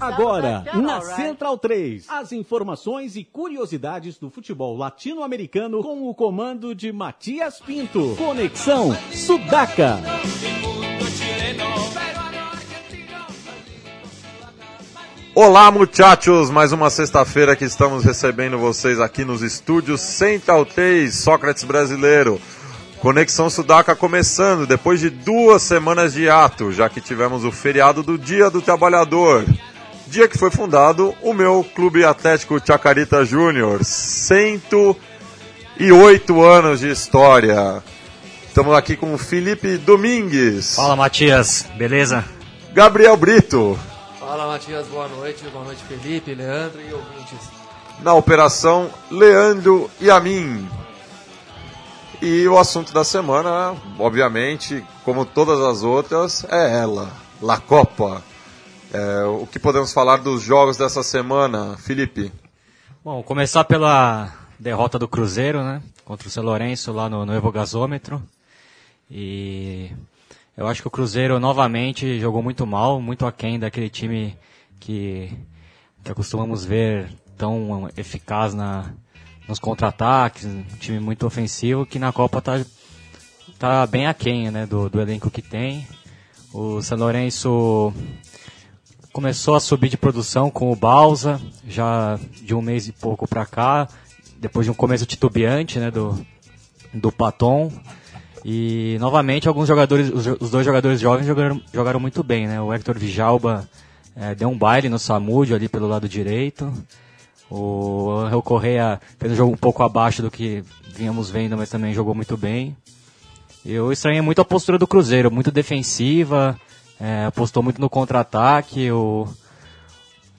Agora, na Central 3, as informações e curiosidades do futebol latino-americano com o comando de Matias Pinto. Conexão Sudaca. Olá, muchachos! Mais uma sexta-feira que estamos recebendo vocês aqui nos estúdios Central 3, Sócrates Brasileiro. Conexão Sudaca começando depois de duas semanas de ato, já que tivemos o feriado do Dia do Trabalhador. Dia que foi fundado o meu Clube Atlético Chacarita Júnior. 108 anos de história. Estamos aqui com o Felipe Domingues. Fala, Matias. Beleza? Gabriel Brito. Fala, Matias. Boa noite. Boa noite, Felipe, Leandro e ouvintes. Na operação, Leandro e a mim. E o assunto da semana, obviamente, como todas as outras, é ela, La Copa. É, o que podemos falar dos jogos dessa semana, Felipe? Bom, começar pela derrota do Cruzeiro, né? Contra o São Lourenço lá no, no Evo Gasômetro. E eu acho que o Cruzeiro novamente jogou muito mal, muito aquém daquele time que, que acostumamos ver tão eficaz na, nos contra-ataques, um time muito ofensivo, que na Copa tá, tá bem aquém né, do, do elenco que tem. O São Lourenço começou a subir de produção com o Balsa, já de um mês e pouco para cá, depois de um começo titubeante né, do, do Paton. E novamente alguns jogadores, os, dois jogadores jovens jogaram, jogaram muito bem, né? O Hector Vijalba é, deu um baile no Samúdio ali pelo lado direito. O Angel Correia fez um jogo um pouco abaixo do que vínhamos vendo, mas também jogou muito bem. Eu estranhei muito a postura do Cruzeiro, muito defensiva, é, apostou muito no contra-ataque. O,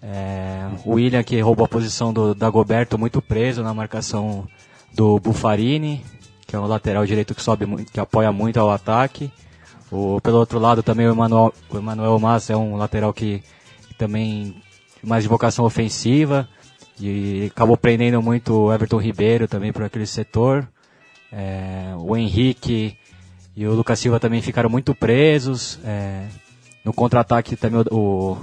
é, William que roubou a posição do Dagoberto muito preso na marcação do Buffarini, que é o lateral direito que sobe que apoia muito ao ataque. O, pelo outro lado também o Emmanuel, o Emmanuel Massa é um lateral que, que também mais de vocação ofensiva. E acabou prendendo muito o Everton Ribeiro também por aquele setor. É, o Henrique e o Lucas Silva também ficaram muito presos. É, no contra-ataque também o,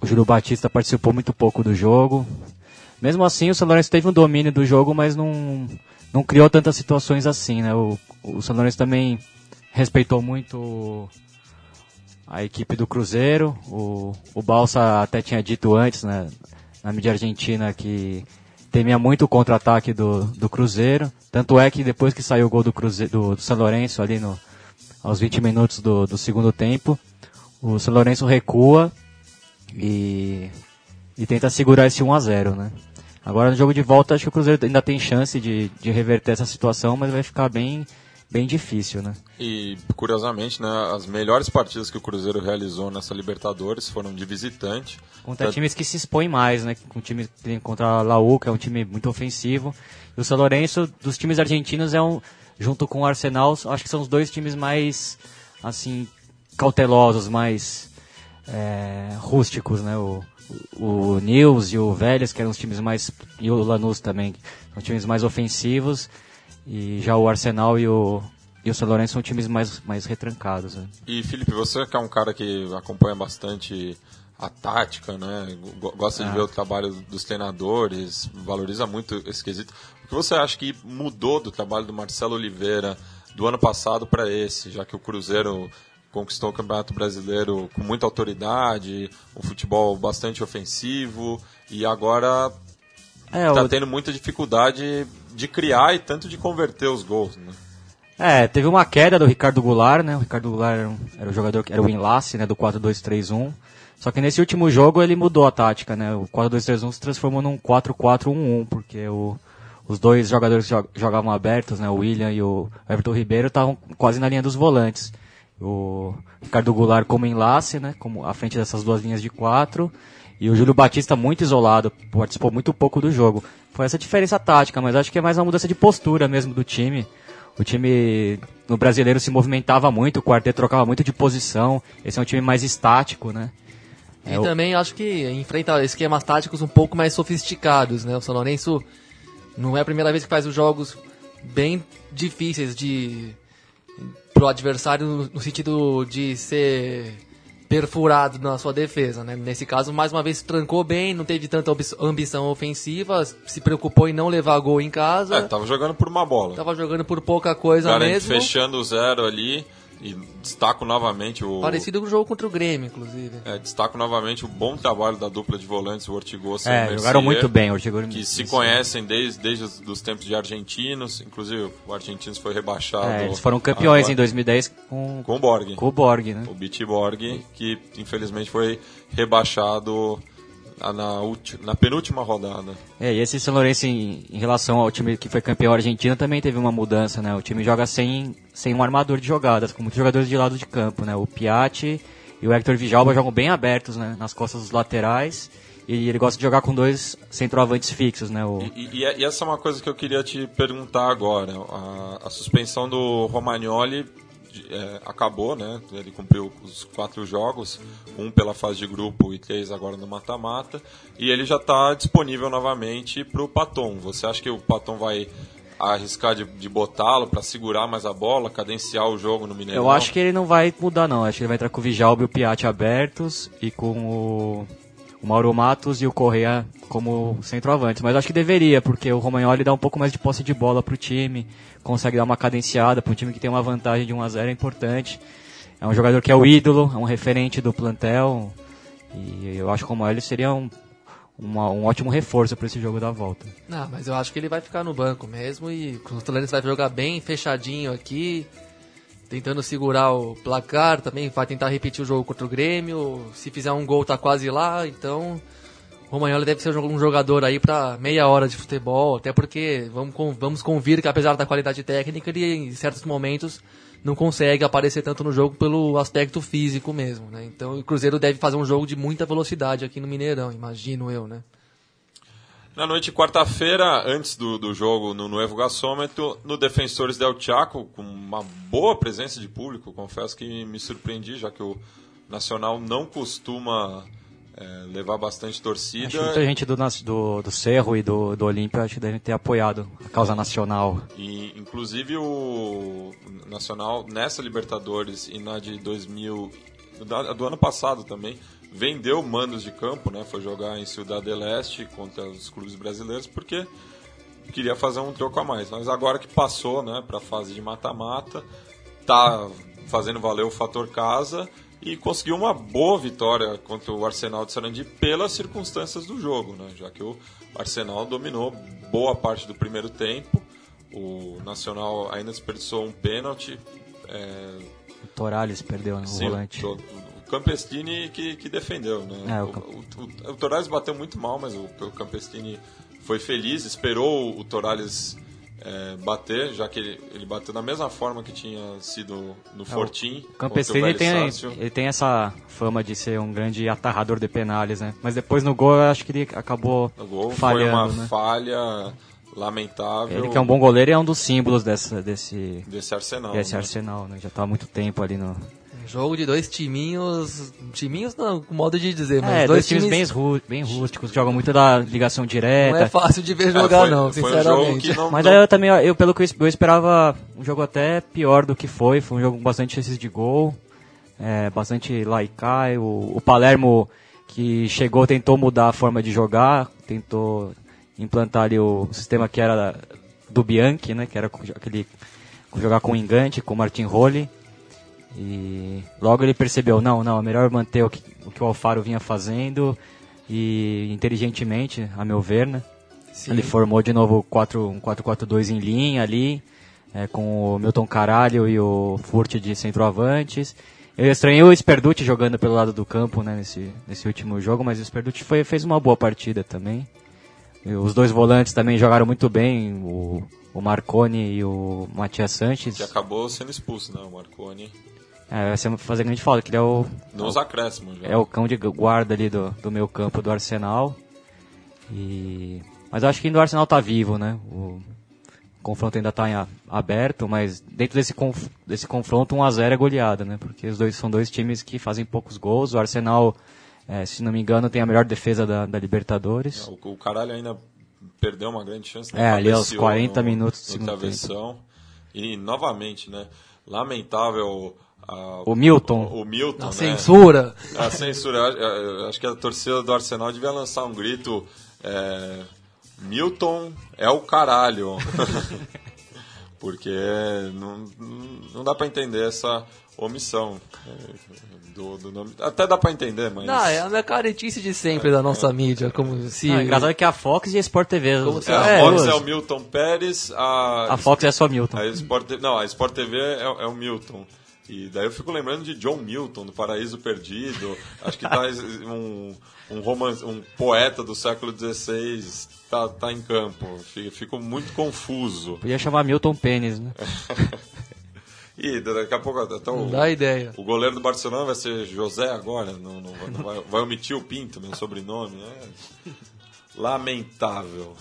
o, Júlio Batista participou muito pouco do jogo. Mesmo assim, o São Lourenço teve um domínio do jogo, mas não, não criou tantas situações assim, né? O, o São Lourenço também respeitou muito a equipe do Cruzeiro. O, o Balsa até tinha dito antes, né? na mídia argentina que temia muito o contra-ataque do, do Cruzeiro. Tanto é que depois que saiu o gol do, Cruzeiro, do, do São Lourenço ali no, aos 20 minutos do, do segundo tempo, o São Lourenço recua e, e tenta segurar esse 1 a 0 né? Agora no jogo de volta acho que o Cruzeiro ainda tem chance de, de reverter essa situação, mas vai ficar bem, bem difícil, né? E curiosamente, né, as melhores partidas que o Cruzeiro realizou nessa Libertadores foram de visitante. Contra times que se expõem mais, né? Com time contra a Laú, que é um time muito ofensivo. E o São Lourenço, dos times argentinos, é um junto com o Arsenal, acho que são os dois times mais assim cautelosos, mais é, rústicos, né? O, o, Nils e o Vélez, que eram os times mais e o Lanús também, são times mais ofensivos e já o Arsenal e o, e o São Lourenço são times mais, mais retrancados. Né? E Felipe, você que é um cara que acompanha bastante a tática, né? Gosta de ah. ver o trabalho dos treinadores, valoriza muito esse quesito. O que você acha que mudou do trabalho do Marcelo Oliveira do ano passado para esse, já que o Cruzeiro conquistou o Campeonato Brasileiro com muita autoridade, um futebol bastante ofensivo e agora está é, o... tendo muita dificuldade de criar e tanto de converter os gols, né? É, teve uma queda do Ricardo Goulart, né? O Ricardo Goulart era, um, era o jogador que era o enlace, né, do 4-2-3-1. Só que nesse último jogo ele mudou a tática, né? O 4-2-3-1 se transformou num 4-4-1-1, porque o, os dois jogadores que jogavam abertos, né, o William e o Everton Ribeiro, estavam quase na linha dos volantes. O Ricardo Goulart como enlace, né, como à frente dessas duas linhas de quatro, e o Júlio Batista muito isolado, participou muito pouco do jogo. Foi essa diferença tática, mas acho que é mais uma mudança de postura mesmo do time. O time no brasileiro se movimentava muito, o quarteto trocava muito de posição. Esse é um time mais estático, né? E é, também acho que enfrenta esquemas táticos um pouco mais sofisticados, né? O São Lourenço não é a primeira vez que faz os jogos bem difíceis de pro adversário no sentido de ser perfurado na sua defesa, né? Nesse caso, mais uma vez, trancou bem, não teve tanta ambição ofensiva, se preocupou em não levar gol em casa. É, tava jogando por uma bola. Tava jogando por pouca coisa Cara, mesmo. fechando o zero ali. E destaco novamente o. Parecido com o jogo contra o Grêmio, inclusive. É, destaco novamente o bom trabalho da dupla de volantes, o Ortigosa é, e o Mercier, jogaram muito bem, o Ortigosa Que se conhecem desde, desde os tempos de argentinos. Inclusive, o Argentinos foi rebaixado. É, eles foram campeões em 2010 com, com o Borg. Com o Borg, né? O Beat Borg, que infelizmente foi rebaixado na, na, penúltima rodada. É, e esse São Lourenço, em, em, relação ao time que foi campeão argentino, também teve uma mudança, né? O time joga sem, sem um armador de jogadas, com muitos jogadores de lado de campo, né? O Piatti e o Hector Vijalba jogam bem abertos, né? Nas costas dos laterais. E ele gosta de jogar com dois centroavantes fixos, né? O... E, e, e, essa é uma coisa que eu queria te perguntar agora. A, a suspensão do Romagnoli é, acabou, né? Ele cumpriu os quatro jogos, um pela fase de grupo e três agora no mata-mata, e ele já está disponível novamente para o Paton. Você acha que o Paton vai arriscar de, de botá-lo para segurar mais a bola, cadenciar o jogo no Mineirão? Eu acho que ele não vai mudar não. Acho que ele vai entrar com o Vijalba e o Piatti abertos e com o, o Mauro Matos e o Correia como centroavante. Mas acho que deveria, porque o Romagnoli dá um pouco mais de posse de bola para o time consegue dar uma cadenciada para um time que tem uma vantagem de 1 a 0 é importante. É um jogador que é o ídolo, é um referente do plantel. E eu acho que como ele seria um, uma, um ótimo reforço para esse jogo da volta. Não, mas eu acho que ele vai ficar no banco mesmo e o Toledo vai jogar bem fechadinho aqui, tentando segurar o placar, também vai tentar repetir o jogo contra o Grêmio. Se fizer um gol tá quase lá, então Romagnoli deve ser um jogador aí para meia hora de futebol, até porque vamos, vamos convir que apesar da qualidade técnica, ele em certos momentos não consegue aparecer tanto no jogo pelo aspecto físico mesmo, né? Então o Cruzeiro deve fazer um jogo de muita velocidade aqui no Mineirão, imagino eu, né? Na noite de quarta-feira, antes do, do jogo no Nuevo Gasômetro, no Defensores del Chaco, com uma boa presença de público, confesso que me surpreendi, já que o Nacional não costuma é, levar bastante torcida. Acho que muita gente do, do, do Cerro e do, do Olímpia acho que devem ter apoiado a causa nacional. E, inclusive o Nacional nessa Libertadores e na de 2000, do ano passado também, vendeu mandos de campo, né? Foi jogar em Ciudad del Este contra os clubes brasileiros porque queria fazer um troco a mais. Mas agora que passou, né, para a fase de mata-mata, tá fazendo valer o fator casa e conseguiu uma boa vitória contra o Arsenal de Sarandi pelas circunstâncias do jogo, né? já que o Arsenal dominou boa parte do primeiro tempo, o Nacional ainda desperdiçou um pênalti. É... O Torales perdeu no Sim, volante. O Campestini que, que defendeu. Né? É, o... O, o, o, Torales bateu muito mal, mas o, o Campestini foi feliz, esperou o Torales é, bater, já que ele, ele bateu da mesma forma que tinha sido no é, Fortim. O Campestrini tem, ele tem essa fama de ser um grande atarrador de penales, né? Mas depois no gol eu acho que ele acabou no gol falhando. Foi uma né? falha lamentável. Ele que é um bom goleiro e é um dos símbolos dessa, desse, desse Arsenal. Desse né? Arsenal, né? Já está há muito tempo ali no, Jogo de dois timinhos. Timinhos não, com modo de dizer, mas. É, dois, dois times, times bem, bem rústicos, jogam muito da ligação direta. Não é fácil de ver jogar, é, foi, não, sinceramente. Um não, mas não... eu também, eu, pelo que eu, esperava um jogo até pior do que foi. Foi um jogo com bastante chances de gol, é, bastante laicai. O, o Palermo que chegou tentou mudar a forma de jogar, tentou implantar ali o sistema que era do Bianchi, né? Que era aquele jogar com engante, com Martin Rolli. E logo ele percebeu, não, não, é melhor manter o que o, que o Alfaro vinha fazendo e inteligentemente, a meu ver, né? Sim. Ele formou de novo 4, um 4-4-2 em linha ali, é, com o Milton Caralho e o Furt de centroavantes. Eu estranhei o Sperducci jogando pelo lado do campo né, nesse, nesse último jogo, mas o Sperducci foi, fez uma boa partida também. E os dois volantes também jogaram muito bem, o, o Marconi e o Matias Sanches. Que acabou sendo expulso, né? O Marconi é, vai ser fazer grande falta, que ele é o. Nos acréscimos já. É o cão de guarda ali do, do meu campo do Arsenal. E. Mas eu acho que ainda o Arsenal tá vivo, né? O, o confronto ainda tá aberto, mas dentro desse, conf, desse confronto 1x0 é goleada, né? Porque os dois são dois times que fazem poucos gols. O Arsenal, é, se não me engano, tem a melhor defesa da, da Libertadores. É, o, o caralho ainda perdeu uma grande chance. Né? É, ali aos 40 no, minutos do segundo tempo. E novamente, né? Lamentável a, o Milton. O, o Milton, a né? censura. A censura. Acho que a torcida do Arsenal devia lançar um grito. É, Milton é o caralho. Porque não, não dá para entender essa omissão do, do nome. Até dá para entender, mas. Não, é a caretice de sempre é, da nossa é, mídia. Como se... Não, engraçado é que a Fox e a Sport TV. Como se... é, a Fox é o Milton Pérez. A, a Fox é só Milton. A Sport... Não, a Sport TV é, é o Milton. E daí eu fico lembrando de John Milton, do Paraíso Perdido. Acho que tá um, um, romance, um poeta do século XVI tá, tá em campo. Fico muito confuso. Podia chamar Milton Pênis, né? e daqui a pouco até o, dá ideia. o goleiro do Barcelona vai ser José agora, não, não, não vai, vai, omitir o Pinto, meu sobrenome. É lamentável.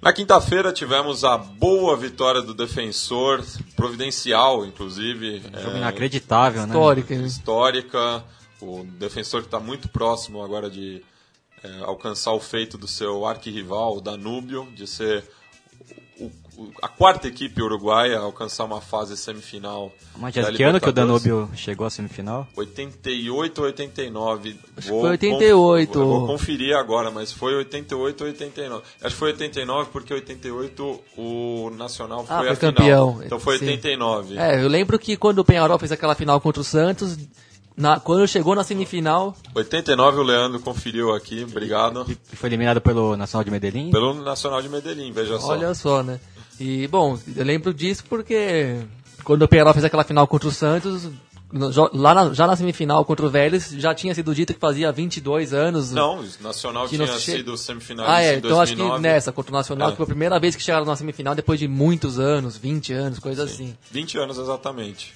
Na quinta-feira tivemos a boa vitória do defensor, providencial, inclusive. Um jogo é, inacreditável, histórica, né? Histórica. Histórica. O defensor que está muito próximo agora de é, alcançar o feito do seu arquirrival, o Danúbio, de ser a quarta equipe uruguaia a alcançar uma fase semifinal. Mas de que ano que o Danúbio chegou à semifinal? 88 ou 89. Vou, foi 88. Vou, vou conferir agora, mas foi 88 ou 89. Acho que foi 89 porque 88 o Nacional foi, ah, foi a campeão. Final. Então foi Sim. 89. É, eu lembro que quando o Penharol fez aquela final contra o Santos, na, quando chegou na semifinal. 89 o Leandro conferiu aqui, obrigado. E foi eliminado pelo Nacional de Medellín? Pelo Nacional de Medellín, veja só. Olha só, né? E, bom, eu lembro disso porque quando o Penharol fez aquela final contra o Santos, lá na, já na semifinal contra o Vélez, já tinha sido dito que fazia 22 anos. Não, o Nacional tinha sido semifinal Ah, é, então 2009. acho que nessa, contra o Nacional, é. foi a primeira vez que chegaram na semifinal depois de muitos anos, 20 anos, coisa Sim. assim. 20 anos exatamente.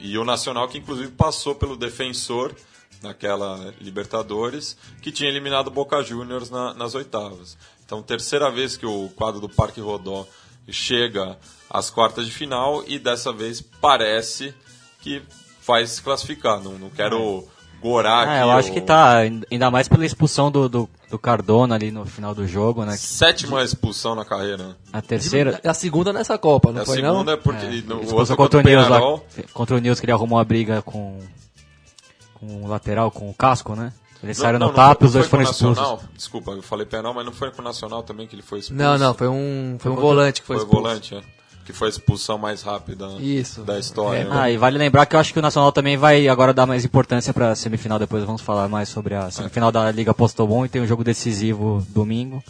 E o Nacional que inclusive passou pelo defensor naquela Libertadores, que tinha eliminado o Boca Juniors na, nas oitavas. Então, terceira vez que o quadro do Parque Rodó chega às quartas de final e dessa vez parece que vai se classificar. Não, não quero gorar é, Eu acho o... que tá, ainda mais pela expulsão do, do, do, Cardona ali no final do jogo, né? Sétima expulsão na carreira. A terceira. É a segunda nessa Copa, não a foi segunda não? é porque é. No, expulsão contra o Nils lá, contra o Nils que ele arrumou a briga com, com o lateral, com o casco, né? Eles saíram no tapa e os dois foram expulsos. Desculpa, eu falei penal, mas não foi com o Nacional também que ele foi expulso. Não, não, foi um, foi um volante que foi, foi expulso. volante, é que foi a expulsão mais rápida Isso. da história. É. Né? Ah, e vale lembrar que eu acho que o Nacional também vai agora dar mais importância para a semifinal, depois vamos falar mais sobre a semifinal é. da Liga Postobon e tem um jogo decisivo domingo.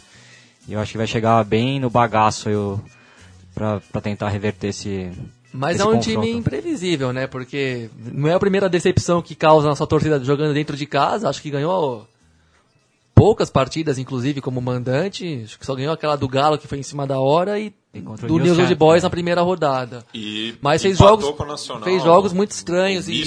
E eu acho que vai chegar bem no bagaço para tentar reverter esse mas é um confronto. time imprevisível, né? Porque não é a primeira decepção que causa a sua torcida jogando dentro de casa. Acho que ganhou poucas partidas, inclusive, como mandante. Acho que só ganhou aquela do Galo, que foi em cima da hora, e do News Old Boys na primeira rodada. E Mas fez jogos, fez jogos muito estranhos e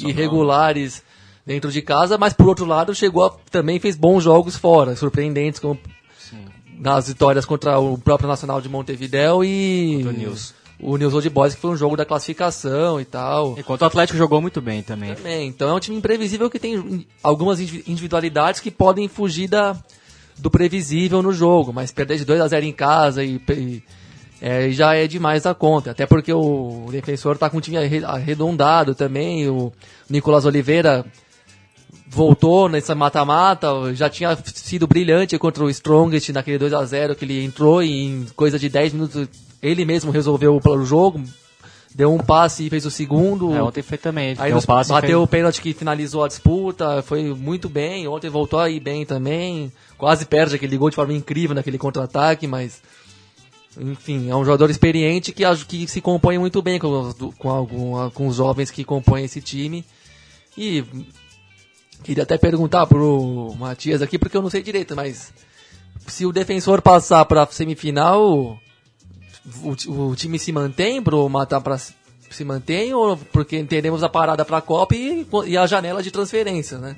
irregulares dentro de casa, mas por outro lado chegou a, também fez bons jogos fora, surpreendentes, como Sim. nas vitórias contra o próprio Nacional de Montevideo e o News Old Boys, que foi um jogo da classificação e tal. Enquanto o Atlético jogou muito bem também. Também. Então é um time imprevisível que tem algumas individualidades que podem fugir da, do previsível no jogo, mas perder de 2 a 0 em casa e, e é, já é demais da conta. Até porque o defensor está com um time arredondado também. O Nicolas Oliveira voltou nessa mata-mata, já tinha sido brilhante contra o Strongest naquele 2 a 0 que ele entrou e em coisa de 10 minutos ele mesmo resolveu o jogo, deu um passe e fez o segundo. É, ontem foi também. Aí passe bateu o pênalti que finalizou a disputa, foi muito bem. Ontem voltou aí bem também. Quase perde aquele gol de forma incrível naquele contra-ataque, mas. Enfim, é um jogador experiente que, que se compõe muito bem com, com, algum, com os jovens que compõem esse time. E queria até perguntar pro Matias aqui, porque eu não sei direito, mas se o defensor passar para semifinal, o, o time se mantém pro matar para se mantém ou porque entendemos a parada para a Copa e, e, a janela de transferência, né?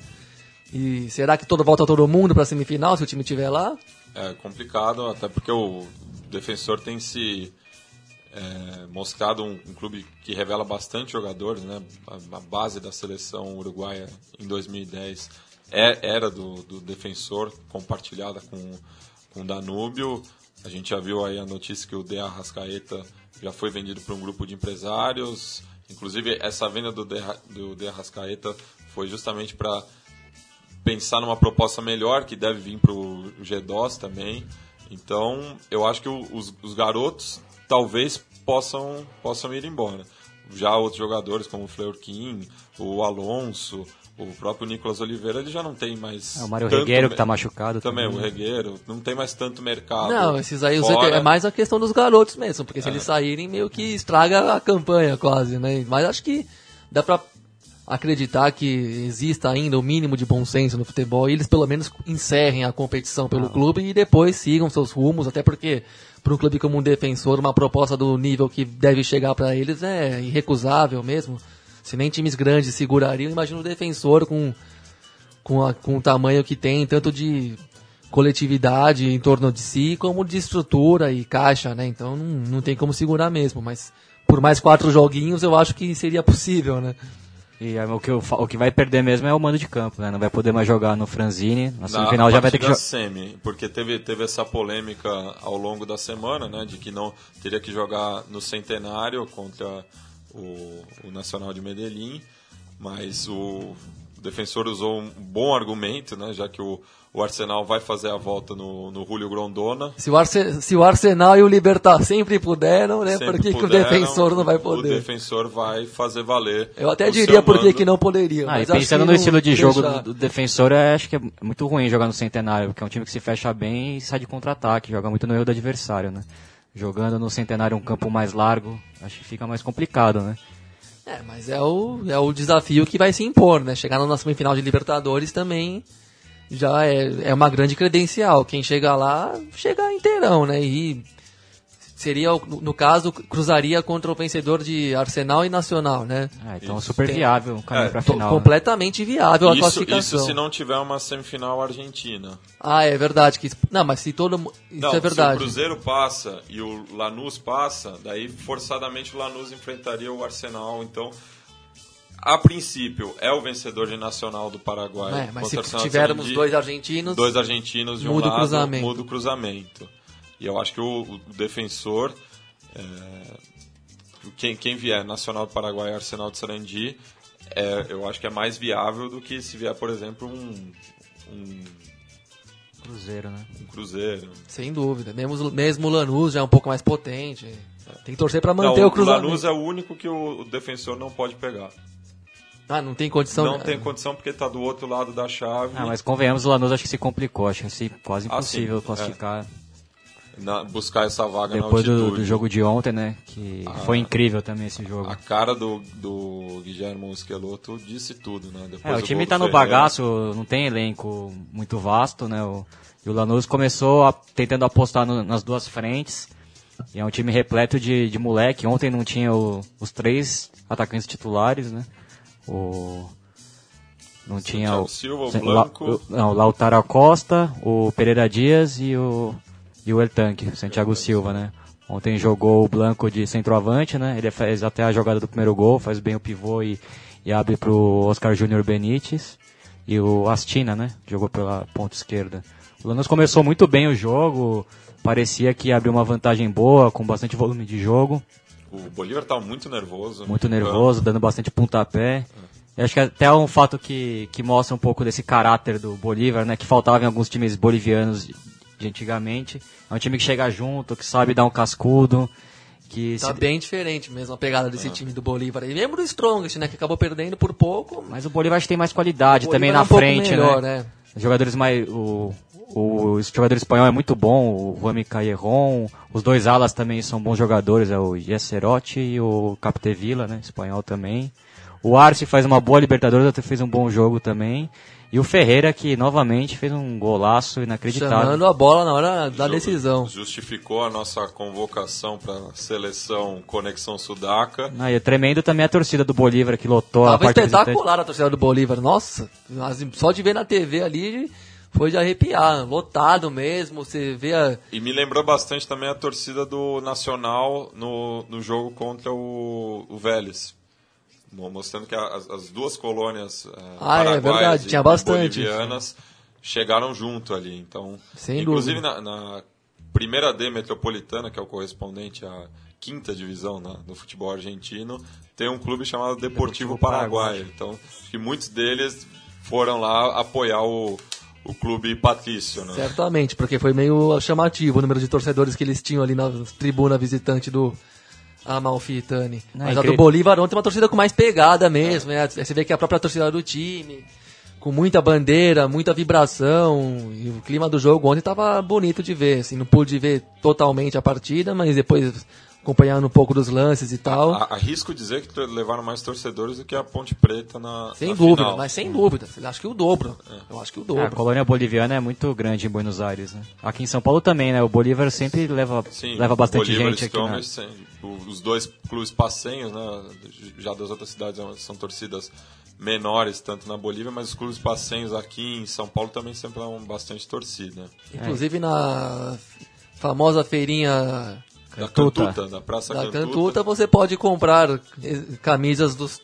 E será que todo volta todo mundo para semifinal se o time estiver lá? É complicado, até porque o defensor tem se é, mostrado um, um, clube que revela bastante jogadores, né? A, a, base da seleção uruguaia em 2010 é, era do, do defensor, compartilhada com com Danúbio. A gente já viu aí a notícia que o De Arrascaeta já foi vendido para um grupo de empresários Inclusive, essa venda do De, do de Arrascaeta foi justamente para pensar numa proposta melhor que deve vir para o G2 também. Então, eu acho que os, os garotos talvez possam, possam ir embora. Já outros jogadores como o Fleurquim, o Alonso, o próprio Nicolas Oliveira, ele já não tem mais. É, o Mário Regueiro que está machucado também. Também, o Regueiro, não tem mais tanto mercado. Não, esses aí fora. é mais a questão dos garotos mesmo, porque se é. eles saírem, meio que estraga a campanha quase, né? Mas acho que dá pra acreditar que exista ainda o mínimo de bom senso no futebol e eles pelo menos encerrem a competição pelo ah. clube e depois sigam seus rumos, até porque para um clube como um defensor, uma proposta do nível que deve chegar para eles é irrecusável mesmo. Se nem times grandes segurariam, imagina o defensor com, com, a, com o tamanho que tem, tanto de coletividade em torno de si, como de estrutura e caixa, né? Então não, não tem como segurar mesmo, mas por mais quatro joguinhos eu acho que seria possível, né? E o que, o que vai perder mesmo é o mando de campo, né? Não vai poder mais jogar no Franzini. Na semifinal na já vai ter que jogar. semi, porque teve, teve essa polêmica ao longo da semana, né? De que não teria que jogar no centenário contra o, o Nacional de Medellín. Mas o defensor usou um bom argumento, né? Já que o, o Arsenal vai fazer a volta no, no Julio Grondona. Se o, Arce, se o Arsenal e o Libertar sempre puderam, né? Sempre por que, puderam, que o defensor não vai poder? O defensor vai fazer valer. Eu até diria por que não poderia. Ah, pensando no estilo de jogo do, do, defensor, acho que é muito ruim jogar no Centenário, porque é um time que se fecha bem e sai de contra-ataque, joga muito no erro do adversário, né? Jogando no Centenário um campo mais largo, acho que fica mais complicado, né? É, mas é o, é o desafio que vai se impor, né? Chegar na semifinal de Libertadores também já é, é uma grande credencial. Quem chega lá, chega inteirão, né? E seria, no caso, cruzaria contra o vencedor de Arsenal e Nacional, né? Ah, então isso. super viável o caminho é, para final. Né? Completamente viável isso, a classificação. Isso se não tiver uma semifinal argentina. Ah, é verdade. Que, não, mas se todo isso não, é verdade. Se o Cruzeiro passa e o Lanús passa, daí forçadamente o Lanús enfrentaria o Arsenal, então a princípio, é o vencedor de Nacional do Paraguai. É, mas se tivermos dois argentinos, dois argentinos de um muda lado, cruzamento. muda o cruzamento. E eu acho que o, o defensor, é, quem, quem vier Nacional do Paraguai e Arsenal de Sarandi, é, eu acho que é mais viável do que se vier, por exemplo, um, um Cruzeiro, né? Um Cruzeiro. Sem dúvida. Mesmo, mesmo o Lanús já é um pouco mais potente. Tem que torcer para manter não, o cruzamento. O Lanús é o único que o defensor não pode pegar. Ah, não tem condição. Não tem condição porque está do outro lado da chave. Ah, mas convenhamos, o Lanús acho que se complicou, acho que quase ah, impossível ah, classificar. É. Na, buscar essa vaga Depois do, do, jogo de ontem, né? Que ah, foi incrível também esse jogo. A cara do, do Guilherme Esqueloto disse tudo, né? Depois é, o time está no bagaço, não tem elenco muito vasto, né? O, e o Lanús começou a, tentando apostar no, nas duas frentes. E é um time repleto de, de moleque. Ontem não tinha o, os três atacantes titulares, né? O não tinha o Silva, o Blanco, La, não, o Lautaro Acosta, o Pereira Dias e o e o El Tanque, o Santiago Silva, né? Ontem jogou o Blanco de centroavante, né? Ele faz até a jogada do primeiro gol, faz bem o pivô e, e abre pro Oscar Júnior Benítez. E o Astina, né? Jogou pela ponta esquerda. O Lanús começou muito bem o jogo, parecia que abriu uma vantagem boa, com bastante volume de jogo. O Bolívar estava muito nervoso. Muito nervoso, dando bastante pontapé. Eu acho que até é um fato que, que mostra um pouco desse caráter do Bolívar, né? Que faltava em alguns times bolivianos de, antigamente. É um time que chega junto, que sabe dar um cascudo. Que tá se... bem diferente mesmo a pegada desse ah. time do Bolívar. E lembra do Strongest, né? Que acabou perdendo por pouco. Mas o Bolívar tem mais qualidade também na é um frente, melhor, né? É. Jogadores mais. O, o jogador espanhol é muito bom, o Rami Callejon. Os dois alas também são bons jogadores, é o Yeserotti e o Captevila, né? Espanhol também. O Arce faz uma boa Libertadores, até fez um bom jogo também. E o Ferreira, que novamente fez um golaço inacreditável. Chamando a bola na hora da decisão. Justificou a nossa convocação para a seleção Conexão Sudaca. Ah, e é tremendo também a torcida do Bolívar, que lotou Tava a parte espetacular a torcida do Bolívar. Nossa, só de ver na TV ali foi de arrepiar, lotado mesmo, você vê a... E me lembrou bastante também a torcida do Nacional no, no jogo contra o, o Vélez. Mostrando que as, as duas colônias uh, ah, é verdade. Tinha bastante. bolivianas chegaram junto ali. Então, Sem inclusive na, na, primeira D metropolitana, que é o correspondente a quinta divisão né, no futebol argentino, tem um clube chamado Deportivo, Deportivo Paraguai. Então, que muitos deles foram lá apoiar o, o clube patrício, né? Certamente, porque foi meio chamativo o número de torcedores que eles tinham ali na tribuna visitante do Amalfitani. Mas a do Bolívar ontem é uma torcida com mais pegada mesmo, é. Né? Você vê que é a própria torcida do time, com muita bandeira, muita vibração, e o clima do jogo ontem estava bonito de ver, assim, não pude ver totalmente a partida, mas depois acompanhando um pouco dos lances e tal. Arrisco dizer que levaram mais torcedores do que a Ponte Preta na Sem na dúvida, final. mas sem dúvida. Acho que o dobro. É. Eu acho que o dobro. É, a colônia boliviana é muito grande em Buenos Aires, né? Aqui em São Paulo também, né? O Bolívar sempre leva, Sim, leva bastante Bolívar gente aqui. Né? Os dois clubes passenhos, né? Já das outras cidades são torcidas menores, tanto na Bolívia, mas os clubes passenhos aqui em São Paulo também sempre dão bastante torcida. Inclusive na famosa feirinha da Cantuta, da Praça da Cantuta. Cantuta você pode comprar camisas dos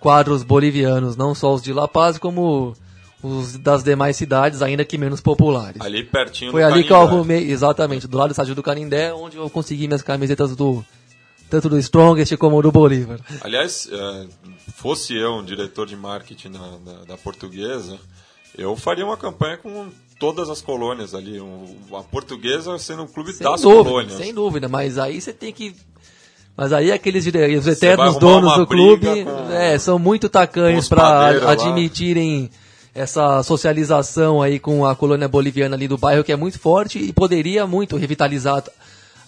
quadros bolivianos, não só os de La Paz, como os das demais cidades, ainda que menos populares. Ali pertinho Foi do ali Canindé. que eu arrumei, exatamente, do lado do estádio do Canindé, onde eu consegui minhas camisetas do tanto do Strongest como do Bolívar. Aliás, é, fosse eu um diretor de marketing da, da, da portuguesa, eu faria uma campanha com todas as colônias ali. Um, a portuguesa sendo um clube sem das dúvida, colônias. Sem dúvida, mas aí você tem que. Mas aí aqueles os eternos donos do clube é, são muito tacanhos para admitirem essa socialização aí com a colônia boliviana ali do bairro que é muito forte e poderia muito revitalizar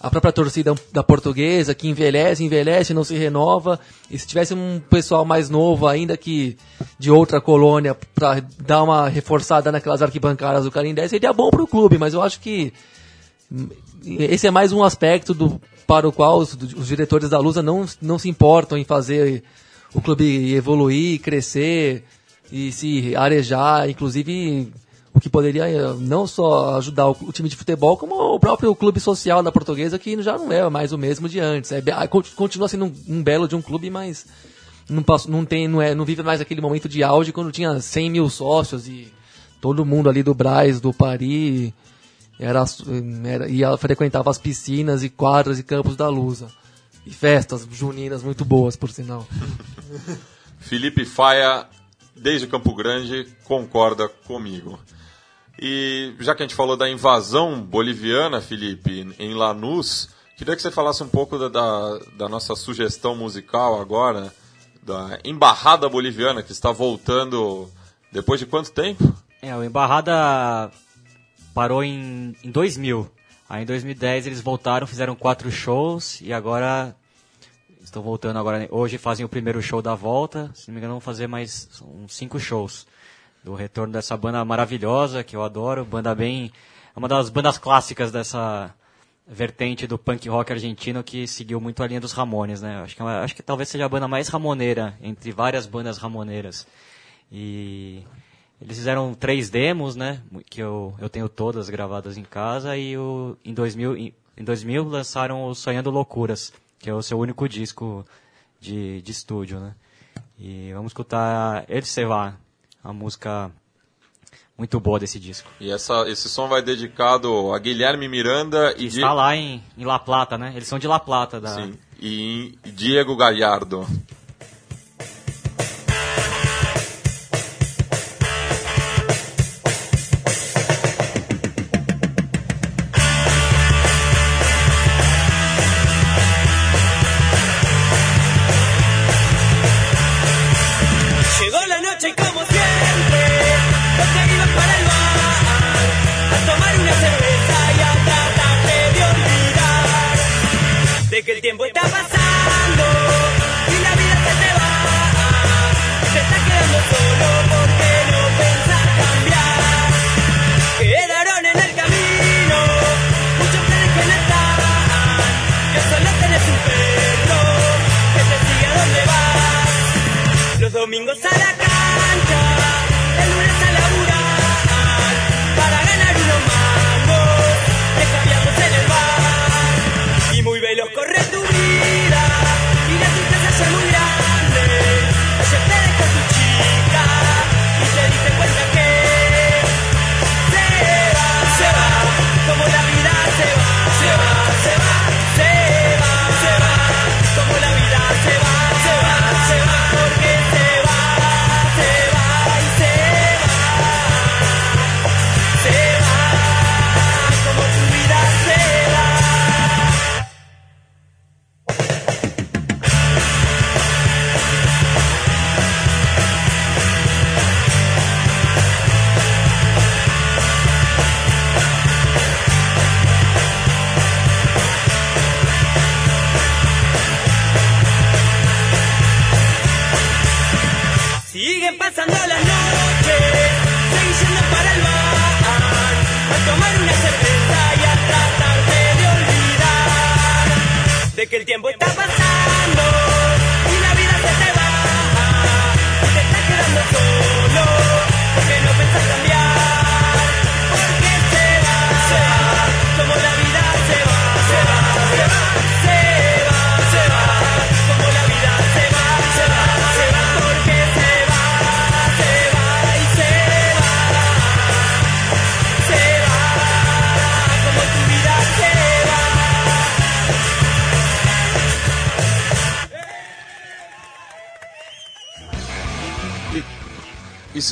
a própria torcida da portuguesa, que envelhece, envelhece, não se renova. E se tivesse um pessoal mais novo ainda que de outra colônia para dar uma reforçada naquelas arquibancadas do Carindé, seria bom para o clube, mas eu acho que esse é mais um aspecto do, para o qual os, os diretores da Lusa não, não se importam em fazer o clube evoluir, crescer e se arejar, inclusive o que poderia eh, não só ajudar o, time de futebol, como o próprio clube social da portuguesa, que já não é mais o mesmo de antes. É, ah, continua sendo um, um, belo de um clube, mas não, posso, não, tem, não, é, não vive mais aquele momento de auge quando tinha 100 mil sócios e todo mundo ali do Braz, do Paris, era, era, ia, frequentava as piscinas e quadras e campos da Lusa. E festas juninas muito boas, por sinal. Felipe Faia, desde Campo Grande, concorda comigo. E já que a gente falou da invasão boliviana, Felipe, em Lanús, queria que você falasse um pouco da, da, da nossa sugestão musical agora, da Embarrada Boliviana, que está voltando depois de quanto tempo? É, o Embarrada parou em, em 2000. Aí em 2010 eles voltaram, fizeram quatro shows e agora estão voltando agora. Hoje fazem o primeiro show da volta, se não me engano vão fazer mais uns cinco shows do retorno dessa banda maravilhosa que eu adoro, banda bem, uma das bandas clássicas dessa vertente do punk rock argentino que seguiu muito a linha dos Ramones, né? Acho que, é acho que talvez seja a banda mais ramoneira entre várias bandas ramoneiras. E eles fizeram três demos, né? Que eu, eu tenho todas gravadas em casa e o, em, 2000, em, em 2000 lançaram o Sonhando Loucuras, que é o seu único disco de, de estúdio, né? E vamos escutar El Seva, a música muito boa desse disco. E essa, esse som vai dedicado a Guilherme Miranda e está lá em, em La Plata, né? Eles são de La Plata, da. Sim. E Diego Gallardo. que el tiempo está pasando y la vida se te va. Se está quedando solo porque no pensás cambiar. Quedaron en el camino muchos planes que no están. Que solo tenés un perro que te sigue a donde vas. Los domingos a la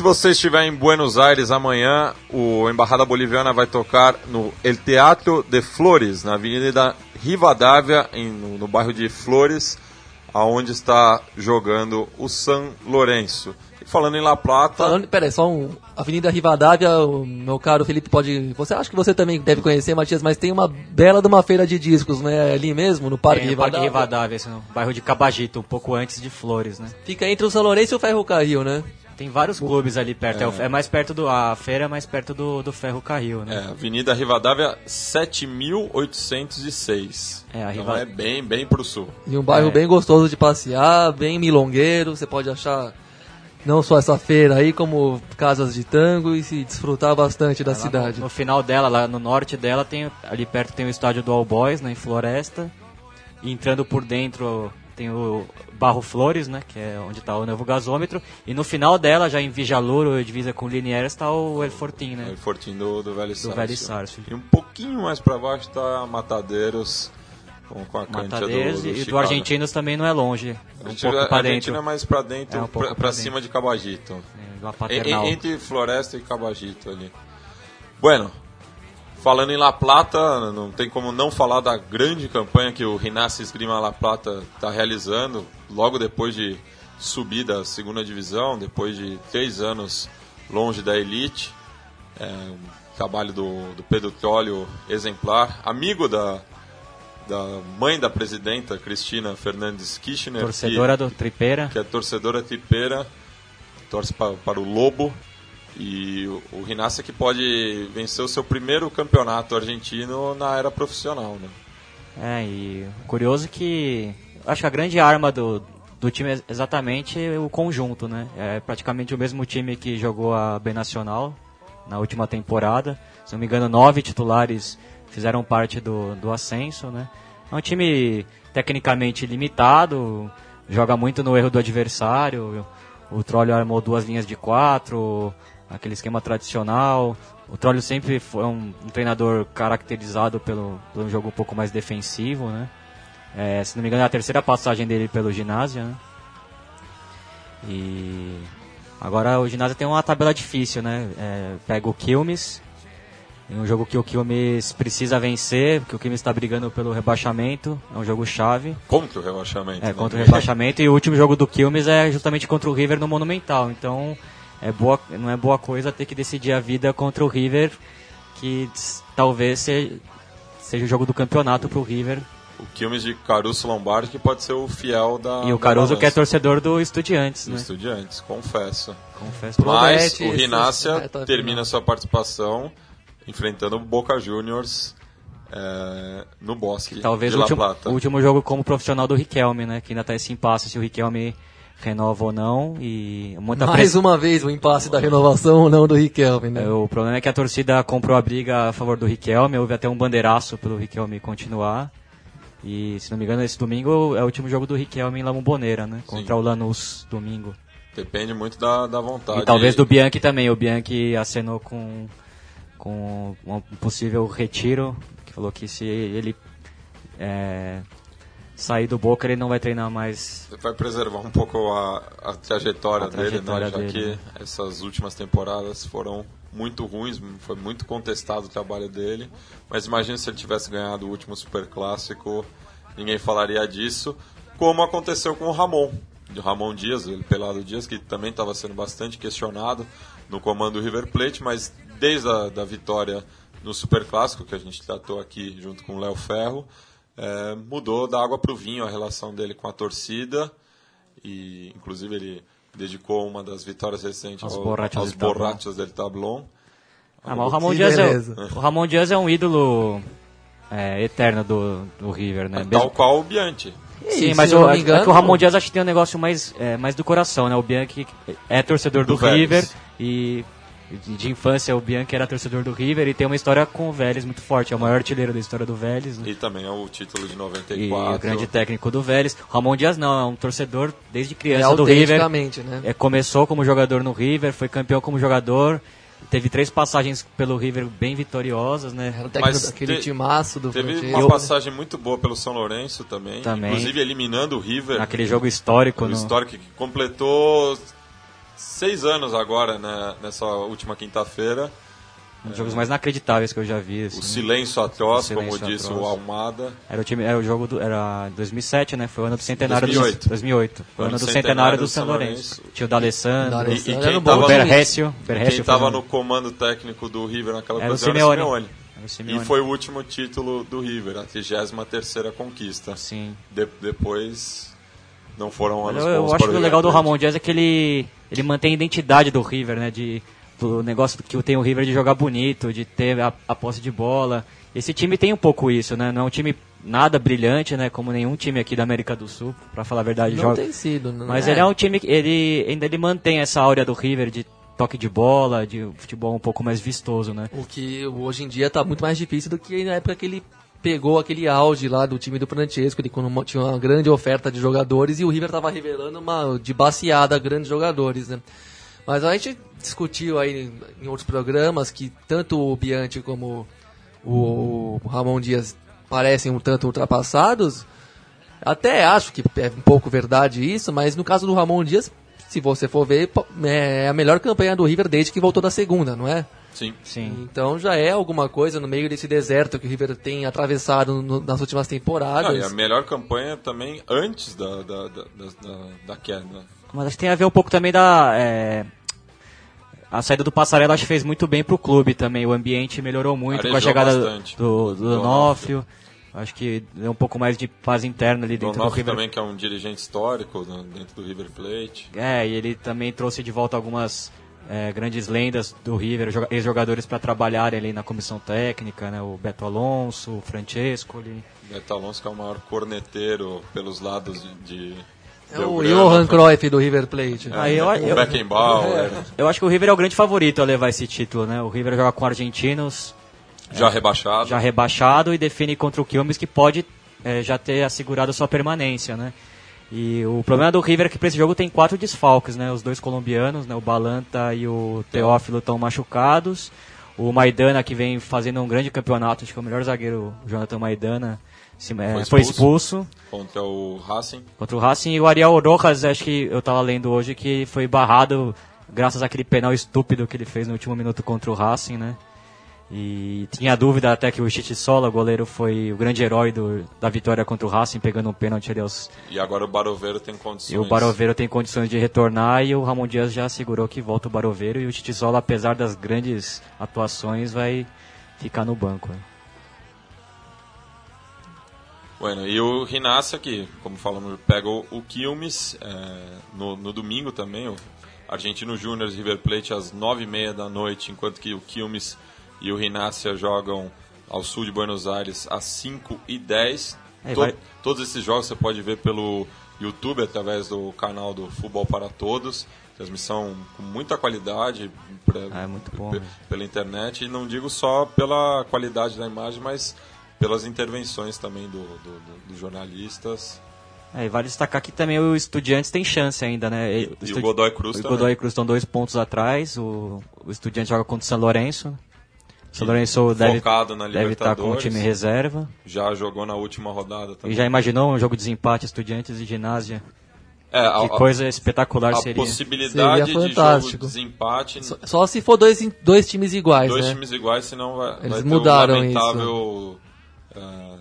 se você estiver em Buenos Aires amanhã, o Embaixada Boliviana vai tocar no El Teatro de Flores, na Avenida Rivadavia, em- no, no bairro de Flores, aonde está jogando o San Lourenço. E falando em La Plata, Falando, pera aí, só um. Avenida Rivadavia, o meu caro Felipe pode. Você acha que você também deve conhecer, Matias, mas tem uma bela de uma feira de discos, né? Ali mesmo, no Parque Tem o Parque Rivadavia. Rivadavia, esse no bairro de Cabagito, um pouco antes de Flores, né? Fica entre o São Lourenço e o Ferro Carril, né? Tem vários clubes ali perto. É, o- é mais perto do. A feira é mais perto do, do Ferro Carril, né? é, Avenida Rivadavia 7806. É, a então Riva- é bem, bem pro sul. E um bairro É. bem gostoso de passear, bem milongueiro, você pode achar não só essa feira aí, como casas de tango e se desfrutar bastante da Lá no- cidade. No, final dela, lá no norte dela, tem ali perto tem o estádio do All Boys, né, em Floresta. E entrando por dentro tem o Barro Flores, né, que é onde está o novo gasômetro. E no final dela, já em Vijalouro, divisa com Liniers, está o El Fortin, né? É o Fortim do, do Velho Sarsfield. Velho Sarsfield. E um pouquinho mais pra baixo tá Matadeiros, com, com a Matadeiros do, do e do Chicago. Argentinos também não é longe. É um Argentina, pouco para dentro. é mais pra dentro, É um dentro. cima de Cabagito. É, entre Floresta e Cabagito ali. Bueno, falando em La Plata, não tem como não falar da grande campanha que o Rinassi Esgrima La Plata está realizando, logo depois de subir da segunda divisão, depois de três anos longe da elite. É, um trabalho do, do Pedro Trolio exemplar, amigo da, da mãe da presidenta, Cristina Fernandes Kirchner. que- Torcedora do Tripeira. que é torcedora tripeira, torce para, para o Lobo. E o, o Rinassi que pode vencer o seu primeiro campeonato argentino na era profissional, né? É, e curioso que acho que a grande arma do, do time é exatamente o conjunto, né? É praticamente o mesmo time que jogou a B Nacional na última temporada. Se não me engano, nove titulares fizeram parte do, do ascenso, né? É um time tecnicamente limitado, joga muito no erro do adversário. O Trollio armou duas linhas de quatro, aquele esquema tradicional. O Trollio sempre foi um, um treinador caracterizado pelo, pelo jogo um pouco mais defensivo, né? É, se não me engano, é a terceira passagem dele pelo ginásio, né? E agora o ginásio tem uma tabela difícil, né? É, pega o Quilmes, em um jogo que o Quilmes precisa vencer, porque o Quilmes está brigando pelo rebaixamento, é um jogo chave. Contra o rebaixamento. É, né? contra o rebaixamento. e o último jogo do Quilmes é justamente contra o River no Monumental. Então, é boa, não é boa coisa ter que decidir a vida contra o River, que talvez seja, seja o jogo do campeonato pro River. O Quilmes de Caruso Lombardi que pode ser o fiel da. e o da Caruso que é torcedor do Estudiantes, do né? Estudiantes, confesso. Confesso. Mas o Rinácia reta termina final. sua participação enfrentando o Boca Juniors é, no Bosque Talvez de o La último, Plata. o último jogo como profissional do Riquelme, né? Que ainda tá esse impasse se o Riquelme renova ou não. E muita Mais uma vez o impasse da renovação ou não do Riquelme, né? É, O problema é que a torcida comprou a briga a favor do Riquelme, houve até um bandeiraço pelo Riquelme continuar. E, se não me engano, esse domingo é o último jogo do Riquelme em La Bombonera, né? Contra o Lanús, domingo. Depende muito da, da vontade. E talvez do Bianchi também. O Bianchi acenou com, com um possível retiro, que falou que se ele é, sair do Boca, ele não vai treinar mais. Vai preservar um pouco a, a trajetória, A trajetória dele, né? Já dele. que essas últimas temporadas foram muito ruins, foi muito contestado o trabalho dele. Mas imagina se ele tivesse ganhado o último Super Clássico, ninguém falaria disso. Como aconteceu com o Ramon, de Ramon Dias, ele Pelado Dias, que também estava sendo bastante questionado no comando do River Plate, mas desde a da vitória no Super Clássico, que a gente tratou aqui junto com o Léo Ferro, é, mudou da água para o vinho a relação dele com a torcida e inclusive ele dedicou uma das vitórias recentes Aos ao- borrachos aos del borrachos del Tablón. Ah, mas o Ramon, Dias é, o Ramon Dias é um ídolo é, eterna do, do River, né? Tal qual o Bianchi. Sim, mas eu não me é engano- que o Ramon Dias acho que tem um negócio mais, é, mais do coração, né? O Bianchi é torcedor do, Do. River e de, infância o Bianchi era torcedor do River e tem uma história com o Vélez muito forte. É o maior artilheiro da história do Vélez. né? E também é o título de E 94. o grande técnico do Vélez. Ramon Dias não, é um torcedor desde É criança do River. né? É, começou como jogador no River, foi campeão como jogador. Teve três passagens pelo River bem vitoriosas, né? Era o técnico Mas daquele te- timaço do Teve uma passagem muito boa pelo São Lourenço também, Também. inclusive eliminando o River. Naquele jogo histórico. o no- histórico que completou seis anos agora, né, nessa última quinta-feira. Um dos jogos mais inacreditáveis que eu já vi. O assim. silêncio atroz, O silêncio como disse atroz. o Almada. Era o time, era o jogo do, era 2007, né? Foi o ano do centenário 2008. do 2008. Foi o ano do centenário do São Lourenço. Tinha o D'Alessandro, D'Alessandro. E, e quem estava o time. Berrécio, quem Berrécio tava fez um- no comando técnico do River naquela Era o Simeone. era o Simeone. o E foi o último título do River, a 33ª conquista. Sim. De- depois não foram anos eu, eu bons acho para que o legal do. Ramon Dias é que ele, ele mantém a identidade do River, né? De, do negócio que tem o River de jogar bonito, de ter a, a posse de bola. Esse time tem um pouco isso, né? Não é um time nada brilhante, né? Como nenhum time aqui da América do Sul, pra falar a verdade. Não joga. tem sido. Não Mas ele é um time que ele ainda ele mantém essa áurea do River de toque de bola, de futebol um pouco mais vistoso, né? O que hoje em dia tá muito mais difícil do que na época que ele pegou aquele auge lá do time do Francesco, ele quando tinha uma grande oferta de jogadores e o River tava revelando uma de baseada grandes jogadores, né? Mas a gente discutiu aí em outros programas que tanto o Bianchi como o Ramon Dias parecem um tanto ultrapassados. Até acho que é um pouco verdade isso, mas no caso do Ramon Dias, se você for ver, é a melhor campanha do River desde que voltou da segunda, não é? Sim. Sim. Então já é alguma coisa no meio desse deserto que o River tem atravessado no- nas últimas Ah, temporadas. e a melhor campanha também antes da, da, da, da, da- da queda. Mas acho que tem a ver um pouco também da. é, a saída do Passarela acho que fez muito bem pro clube também. O ambiente melhorou muito com a Arejou chegada bastante. do, do Do. Acho que deu um pouco mais de paz interna ali dentro do Donofrio River. também, que é um dirigente histórico né, dentro do River Plate. É, e ele também trouxe de volta algumas é, grandes lendas do River, joga- ex-jogadores para trabalharem ali na comissão técnica, né? O Beto Alonso, o Francesco. Ali. Beto Alonso, que é o maior corneteiro pelos lados de. de É o Johan Cruyff do River Plate. É, Aí eu- o eu- Beckenbauer, Eu acho que o River é o grande favorito a levar esse título, né? O River joga com argentinos, já rebaixado. já rebaixado e define contra o Quilmes que pode eh, já ter assegurado sua permanência, né? E o problema do River é que para esse jogo tem quatro desfalques, né? Os dois colombianos, né? O Balanta e o Teófilo estão machucados. O Maidana, que vem fazendo um grande campeonato, acho que é o melhor zagueiro, o Jonathan Maidana, se- Foi foi expulso. expulso Contra o Racing. contra o Racing. E o Ariel Rojas, acho que eu tava lendo hoje que foi barrado graças àquele penal estúpido que ele fez no último minuto contra o Racing, né? E tinha dúvida até que o Chichisola, o goleiro, foi o grande herói do, da vitória contra o Racing, pegando um pênalti ali aos... E agora o Baroveiro tem condições. E o Baroveiro tem condições de retornar e o Ramon Dias já assegurou que volta o Baroveiro e o Chichisola, apesar das grandes atuações, vai ficar no banco. né? Bueno, e o Rinácia aqui, como falamos, pega o, o Quilmes é, no, no domingo também, o Argentino Júnior River Plate às nove e meia da noite, enquanto que o Quilmes e o Rinácia jogam ao sul de Buenos Aires às 5 e 10 É, vai- Todos esses jogos você pode ver pelo YouTube, através do canal do Futebol para Todos. Transmissão com muita qualidade pra- É, muito bom, né? pela internet. E não digo só pela qualidade da imagem, mas pelas intervenções também do, do- do- dos jornalistas. É, e vale destacar que também o Estudiantes tem chance ainda, né? E- e o Godoy Cruz O também. Godoy Cruz estão dois pontos atrás. O, o Estudiantes joga contra o São Lourenço. São Lourenço deve, Focado na deve estar com o time reserva. Já jogou na última rodada E também. já imaginou um jogo de desempate Estudiantes e Ginásio? É, a, Que coisa a, espetacular a seria. possibilidade Seria de jogo fantástico. de desempate. Só, só se for dois, dois times iguais, dois né? times iguais, senão vai, Eles vai ter mudaram um lamentável ah,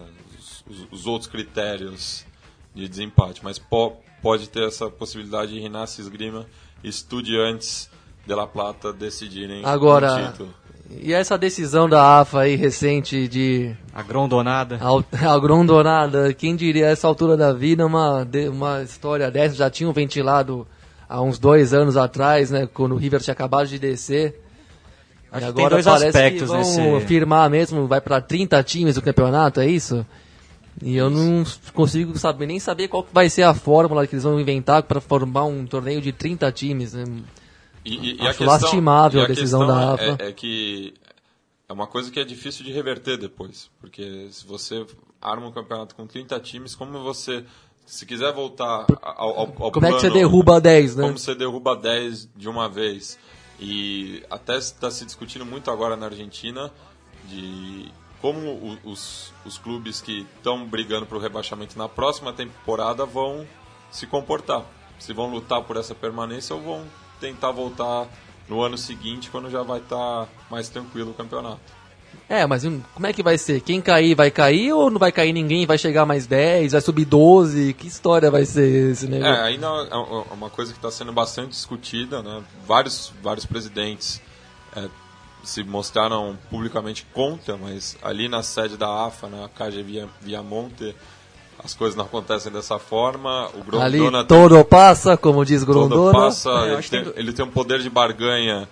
os, os outros critérios de desempate. Mas po- pode ter essa possibilidade de Rinácio Esgrima e Estudiantes de La Plata decidirem Agora- o título. E essa decisão da AFA aí recente de A grondonada. Al- Agrondonada, quem diria a essa altura da vida uma, uma história dessa? Já tinham ventilado há uns dois anos atrás, né? Quando o River tinha acabado de descer. Acho e que agora tem dois parece aspectos que vão nesse. firmar mesmo, vai para 30 times do campeonato, é isso? E eu não consigo saber, nem saber qual vai ser a fórmula que eles vão inventar para formar um torneio de 30 times. Né? E, e- e Acho a questão, lastimável e a decisão da questão AFA. É, é que é uma coisa que é difícil de reverter depois. Porque se você arma um campeonato com 30 times, como você. Se quiser voltar ao, ao, ao Como é que você plano- derruba 10, né? Como você derruba 10 de uma vez. E até está se discutindo muito agora na Argentina de como os, os clubes que estão brigando para o rebaixamento na próxima temporada vão se comportar. Se vão lutar por essa permanência ou vão tentar voltar no ano seguinte, quando já vai estar mais tranquilo o campeonato. É, mas hum, como é que vai ser? Quem cair vai cair ou não vai cair ninguém? Vai chegar mais 10? Vai subir 12? Que história vai ser esse É, negócio? ainda é uma coisa que está sendo bastante discutida, né? Vários, vários presidentes é, se mostraram publicamente contra, mas ali na sede da AFA, na KG Via, Viamonte, as coisas não acontecem dessa forma. O Ali Grondona todo passa, como diz todo Grondona. passa, É, ele, tem, ele tem um poder de barganha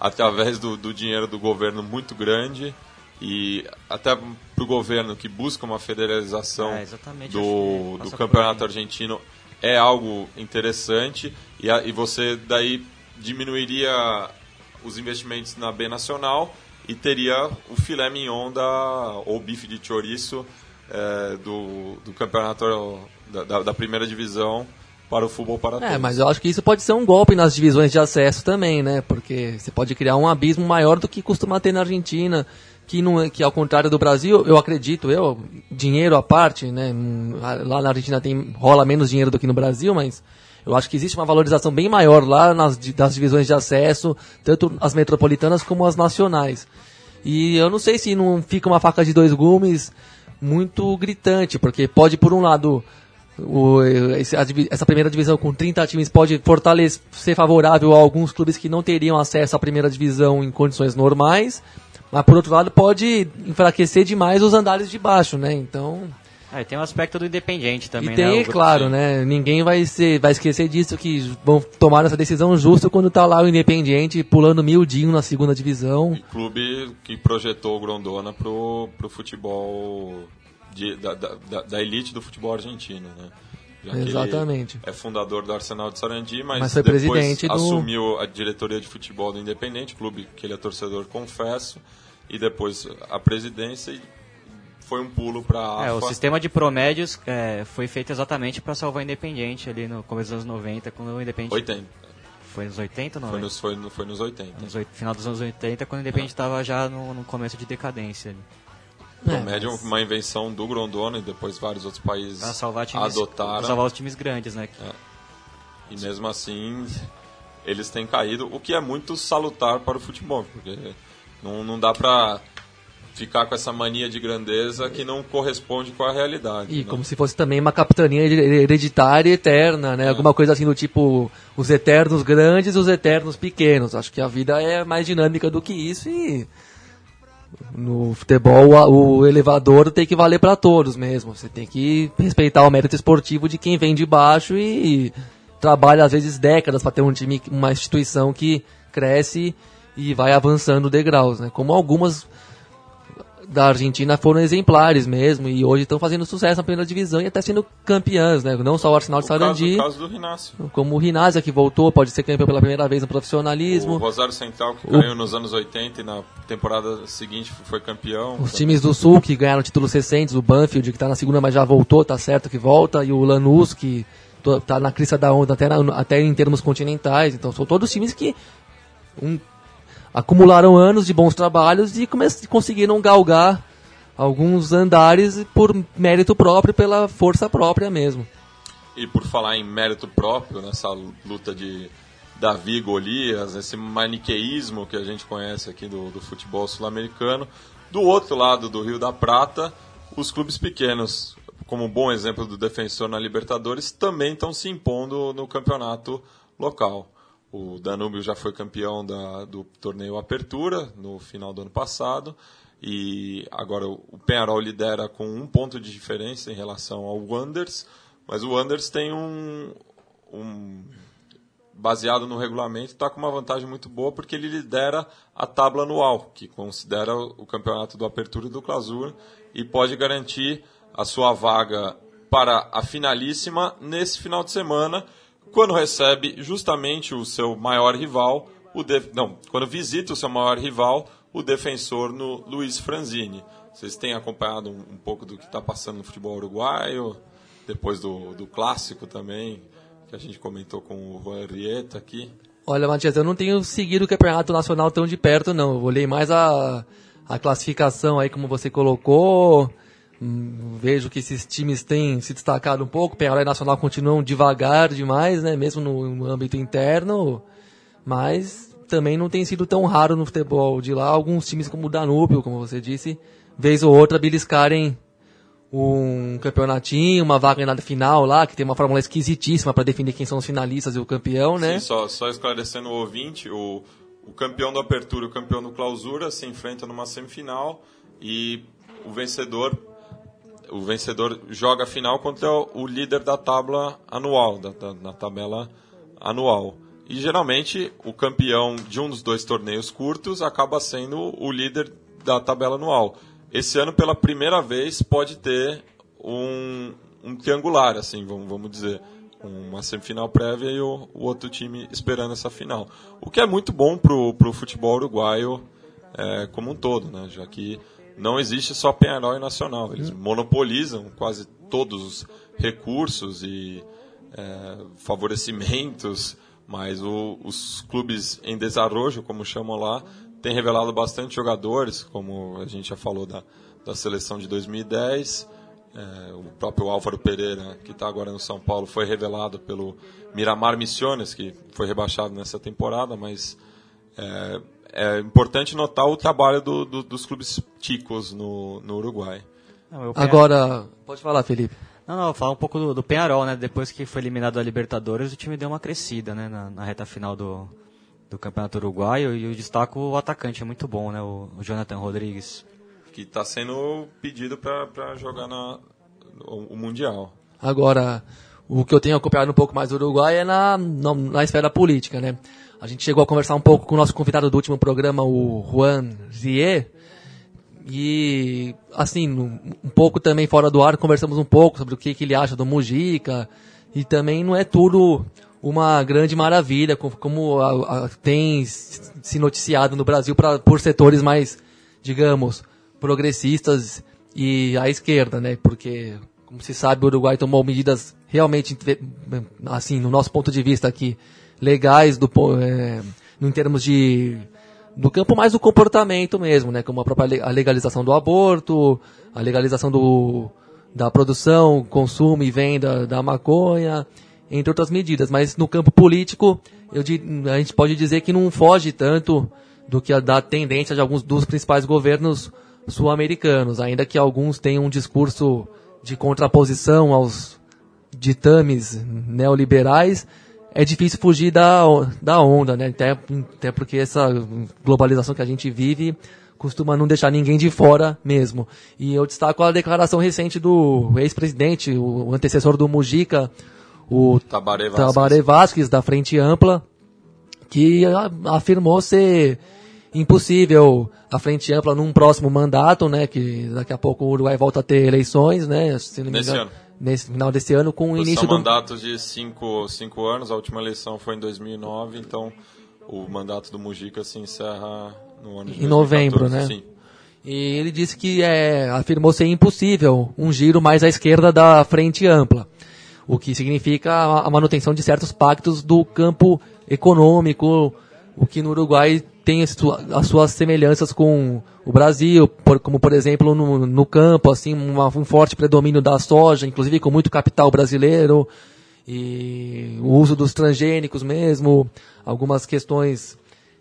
através do, do dinheiro do governo muito grande e até para o governo que busca uma federalização É, do, que do campeonato aí. argentino é algo interessante e, a- e você daí diminuiria os investimentos na B Nacional e teria o filé mignon da, ou bife de chouriço é, do, do campeonato da, da- primeira divisão para o futebol para É, todos. mas eu acho que isso pode ser um golpe nas divisões de acesso também, né? Porque você pode criar um abismo maior do que costuma ter na Argentina, que não é- que ao contrário do Brasil, eu acredito, eu dinheiro à parte, né? Hum, Lá na Argentina tem rola menos dinheiro do que no Brasil, mas eu acho que existe uma valorização bem maior lá nas das divisões de acesso, tanto as metropolitanas como as nacionais. E eu não sei se não fica uma faca de dois gumes muito gritante, porque pode por um lado o, essa primeira divisão com 30 times pode fortalecer, ser favorável a alguns clubes que não teriam acesso à primeira divisão em condições normais, mas por outro lado pode enfraquecer demais os andares de baixo, né? Então, E tem o aspecto do Independiente também, e tem, né? Claro, né? Ninguém vai ser, vai esquecer disso que vão tomar essa decisão justo quando tá lá o Independiente pulando miudinho na segunda divisão. E clube que projetou o Grondona pro, pro futebol de- da, da, da- elite do futebol argentino, né? Já que ele Exatamente. é fundador do Arsenal de Sarandi, mas, Mas foi depois presidente do- assumiu a diretoria de futebol do Independente, clube que ele é torcedor, confesso, e depois a presidência e foi um pulo para É, o sistema de promédios é, foi feito exatamente para salvar o Independiente ali no começo dos anos 90, quando o Independiente 80. foi nos 80 ou Foi 90? nos, foi, foi nos 80. Nos final dos anos 80, quando o Independiente estava já no, no começo de decadência. ali. O É, médio mas- uma invenção do Grondona e depois vários outros países Pra salvar times, adotaram. salvar os times grandes, né? E mesmo assim, eles têm caído, o que é muito salutar para o futebol, porque não, não dá pra ficar com essa mania de grandeza que não corresponde com a realidade. E né? como se fosse também uma capitania hereditária eterna, né? Alguma coisa assim do tipo os eternos grandes e os eternos pequenos. Acho que a vida é mais dinâmica do que isso e no futebol o elevador tem que valer para todos mesmo. Você tem que respeitar o mérito esportivo de quem vem de baixo e trabalha às vezes décadas para ter um time, uma instituição que cresce e vai avançando degraus, né? Como algumas da Argentina foram exemplares mesmo e hoje estão fazendo sucesso na primeira divisão e até sendo campeãs, né? Não só o Arsenal de o caso, Sarandi, o caso do Rinácio. como o Rinásia que voltou, pode ser campeão pela primeira vez no O profissionalismo. Rosário Central, que O- caiu nos anos 80 e na temporada seguinte foi campeão. Os times do Sul que ganharam títulos recentes, o Banfield que está na segunda, mas já voltou, tá certo que volta, e o Lanús que tá na crista da onda até, na- até em termos continentais. Então são todos times que um, acumularam anos de bons trabalhos e conseguiram galgar alguns andares por mérito próprio, pela força própria mesmo. E por falar em mérito próprio, nessa luta de Davi e Golias, esse maniqueísmo que a gente conhece aqui do, do futebol sul-americano, do outro lado do Rio da Prata, os clubes pequenos, como um bom exemplo do defensor na Libertadores, também estão se impondo no campeonato local. O Danúbio já foi campeão da- do torneio Apertura no final do ano passado. E agora o Penharol lidera com um ponto de diferença em relação ao Wanderers. Mas o Wanderers tem um, um, baseado no regulamento, está com uma vantagem muito boa porque ele lidera a tabla anual, que considera o campeonato do Apertura e do Clausura, e pode garantir a sua vaga para a finalíssima nesse final de semana, quando recebe justamente o seu maior rival, o não, quando visita o seu maior rival, o defensor no Luiz Franzini. Vocês têm acompanhado um, um pouco do que está passando no futebol uruguaio, depois do, do clássico também, que a gente comentou com o Juan Rieta aqui. Olha, Matias, eu não tenho seguido o campeonato nacional tão de perto, não. Eu olhei mais a, a classificação aí, como você colocou. Hum, Vejo que esses times têm se destacado um pouco. Penharol e Nacional continuam devagar demais, né? Mesmo no, no âmbito interno. Mas também não tem sido tão raro no futebol de lá. Alguns times como o Danúbio, como você disse, vez ou outra beliscarem um campeonatinho, uma vaga na final lá, que tem uma fórmula esquisitíssima para definir quem são os finalistas e o campeão, né? Sim, só, só esclarecendo o ouvinte, o, o campeão do Apertura e o campeão do Clausura se enfrentam numa semifinal e o vencedor o vencedor joga a final contra o líder da tabla anual, da, da, da tabela anual. E geralmente o campeão de um dos dois torneios curtos acaba sendo o líder da tabela anual. Esse ano, pela primeira vez, pode ter um, um triangular, assim, vamos, vamos dizer. Uma semifinal prévia e o, o outro time esperando essa final. O que é muito bom para o futebol uruguaio é, como um todo, né? já que não existe só Penharol e Nacional. Eles monopolizam quase todos os recursos e é, favorecimentos, mas o, os clubes em desarrojo, como chamam lá, têm revelado bastante jogadores, como a gente já falou da, da seleção de 2010. É, o próprio Álvaro Pereira, que está agora no São Paulo, foi revelado pelo Miramar Missiones, que foi rebaixado nessa temporada, mas é, é importante notar o trabalho do, do, dos clubes ticos no, no Uruguai. Não, Agora, pode falar, Felipe. Não, não, falar um pouco do, do Penharol, né? Depois que foi eliminado da Libertadores, o time deu uma crescida, né? Na, na reta final do, do Campeonato Uruguaio. E eu destaco o atacante, é muito bom, né? O, o Jonathan Rodrigues. que está sendo pedido para jogar na, o, o Mundial. Agora, o que eu tenho acompanhado um pouco mais do Uruguai é na, na, na esfera política, né? A gente chegou a conversar um pouco com o nosso convidado do último programa, o Juan Zier, e, assim, um pouco também fora do ar, conversamos um pouco sobre o que, que ele acha do Mujica, e também não é tudo uma grande maravilha, co- como a- a- tem se noticiado no Brasil pra, por setores mais, digamos, progressistas e à esquerda, né? Porque, como se sabe, o Uruguai tomou medidas realmente, assim, no nosso ponto de vista aqui, legais do, é, em termos de do campo mais do comportamento mesmo, né? Como a própria a legalização do aborto, a legalização do, da produção, consumo e venda da maconha, entre outras medidas. Mas no campo político, eu, a gente pode dizer que não foge tanto do que a da tendência de alguns dos principais governos sul-americanos, ainda que alguns tenham um discurso de contraposição aos ditames neoliberais, é difícil fugir da, da onda, né? Até, até porque essa globalização que a gente vive costuma não deixar ninguém de fora mesmo. E eu destaco a declaração recente do ex-presidente, o antecessor do Mujica, o Tabaré Vázquez. Tabaré Vasquez, da Frente Ampla, que afirmou ser impossível a Frente Ampla num próximo mandato, né? Que daqui a pouco o Uruguai volta a ter eleições, né? Se não me Nesse engano, ano. Nesse final desse ano, com o início São do... mandatos de cinco, cinco anos, a última eleição foi em 2009, então o mandato do Mujica se encerra no ano de Em novembro, 2014, né? Sim. E ele disse que é, afirmou ser impossível um giro mais à esquerda da frente ampla, o que significa a manutenção de certos pactos do campo econômico, o que no Uruguai tem as sua- as suas semelhanças com o Brasil, por- como por exemplo no, no campo, assim, uma- um forte predomínio da soja, inclusive com muito capital brasileiro, e o uso dos transgênicos mesmo, algumas questões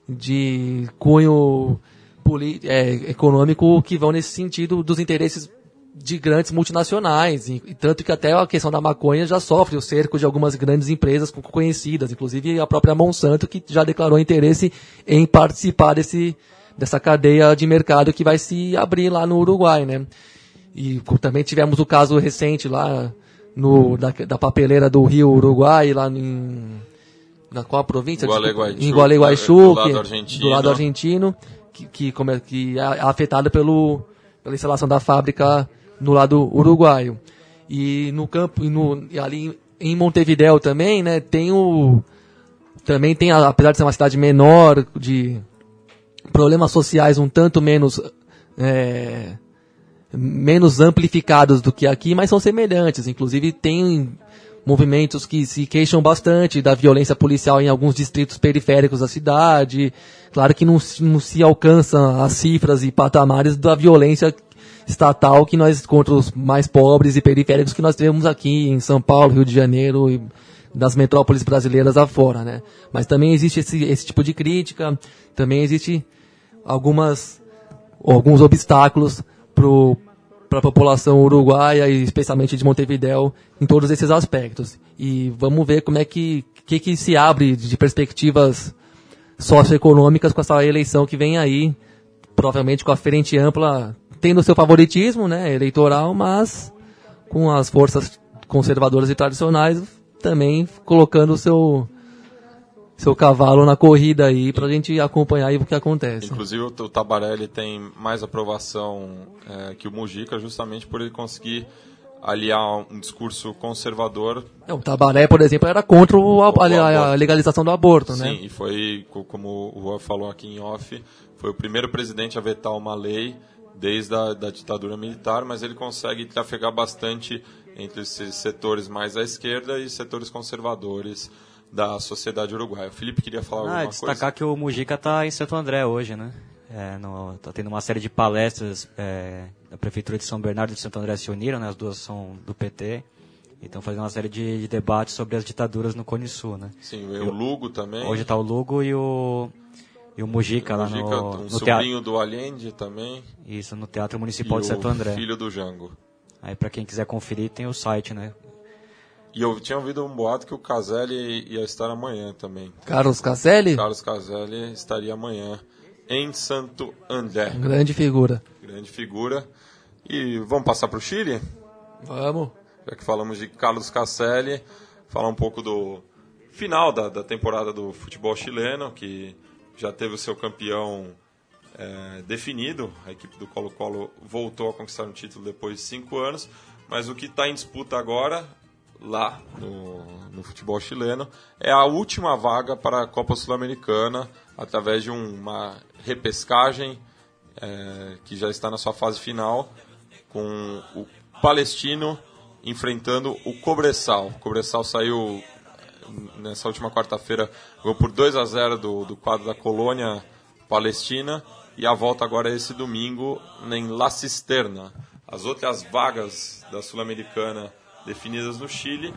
de cunho é, econômico que vão nesse sentido dos interesses de grandes multinacionais, e, e tanto que até a questão da maconha já sofre o cerco de algumas grandes empresas co- conhecidas, inclusive a própria Monsanto, que já declarou interesse em participar desse, dessa cadeia de mercado que vai se abrir lá no Uruguai, né? E também tivemos o caso recente lá no, da, da papeleira do Rio Uruguai, lá em, na qual província? Gualeguaychú, em Gualeguaychú, do lado que- argentino. do lado argentino, que, que, é- que é afetada pelo, pela instalação da fábrica no lado uruguaio. E no campo, e no, e ali em Montevideo também, né, tem o, também tem, apesar de ser uma cidade menor, de problemas sociais um tanto menos, é, menos amplificados do que aqui, mas são semelhantes. Inclusive tem movimentos que se queixam bastante da violência policial em alguns distritos periféricos da cidade. Claro que não, não se alcança as cifras e patamares da violência estatal que nós contra os mais pobres e periféricos que nós temos aqui em São Paulo, Rio de Janeiro e das metrópoles brasileiras afora, né? Mas também existe esse, esse tipo de crítica, também existe algumas alguns obstáculos para a população uruguaia e especialmente de Montevideo em todos esses aspectos. E vamos ver como é que que, que se abre de perspectivas socioeconômicas com essa eleição que vem aí, provavelmente com a frente ampla tendo seu favoritismo, né, eleitoral, mas com as forças conservadoras e tradicionais também colocando o seu seu cavalo na corrida aí pra gente acompanhar aí o que acontece. Inclusive o Tabarelli tem mais aprovação é, que o Mujica justamente por ele conseguir aliar um discurso conservador É, o Tabaré, por exemplo, era contra o- a, a- a legalização do aborto, Sim, né? e foi, co- como o Juan falou aqui em off, foi o primeiro presidente a vetar uma lei desde a da ditadura militar, mas ele consegue trafegar bastante entre esses setores mais à esquerda e setores conservadores da sociedade uruguaia. O Felipe queria falar Ah, alguma destacar coisa? que o Mujica está em Santo André hoje, né? É, no, tá tendo uma série de palestras é, da Prefeitura de São Bernardo e de Santo André se uniram, né? As duas são do PT. E estão fazendo uma série de, de debates sobre as ditaduras no Cone Sul, né? Sim, o Lugo também. Hoje está o Lugo e o, e o Mujica, lá Mujica, no, um no teatro. sobrinho do Allende também. Isso, no Teatro Municipal e de Santo André. filho do Jango. Aí para quem quiser conferir tem o site, né? E eu tinha ouvido um boato que o Caselli ia estar amanhã também. Carlos Caselli, Carlos Caselli estaria amanhã em Santo André. grande figura. Grande figura. E vamos passar para o Chile? Vamos. Já que falamos de Carlos Caselli, falar um pouco do final da, da temporada do futebol chileno, que já teve o seu campeão é, definido. A equipe do Colo-Colo voltou a conquistar um título depois de cinco anos, mas o que está em disputa agora, lá no, no futebol chileno, é a última vaga para a Copa Sul-Americana, através de um- uma repescagem é, que já está na sua fase final, com o Palestino enfrentando o Cobressal. O Cobressal saiu nessa última quarta-feira, ganhou por 2 a 0 do, do quadro da Colônia Palestina e a volta agora é esse domingo em La Cisterna. As outras vagas da Sul-Americana definidas no Chile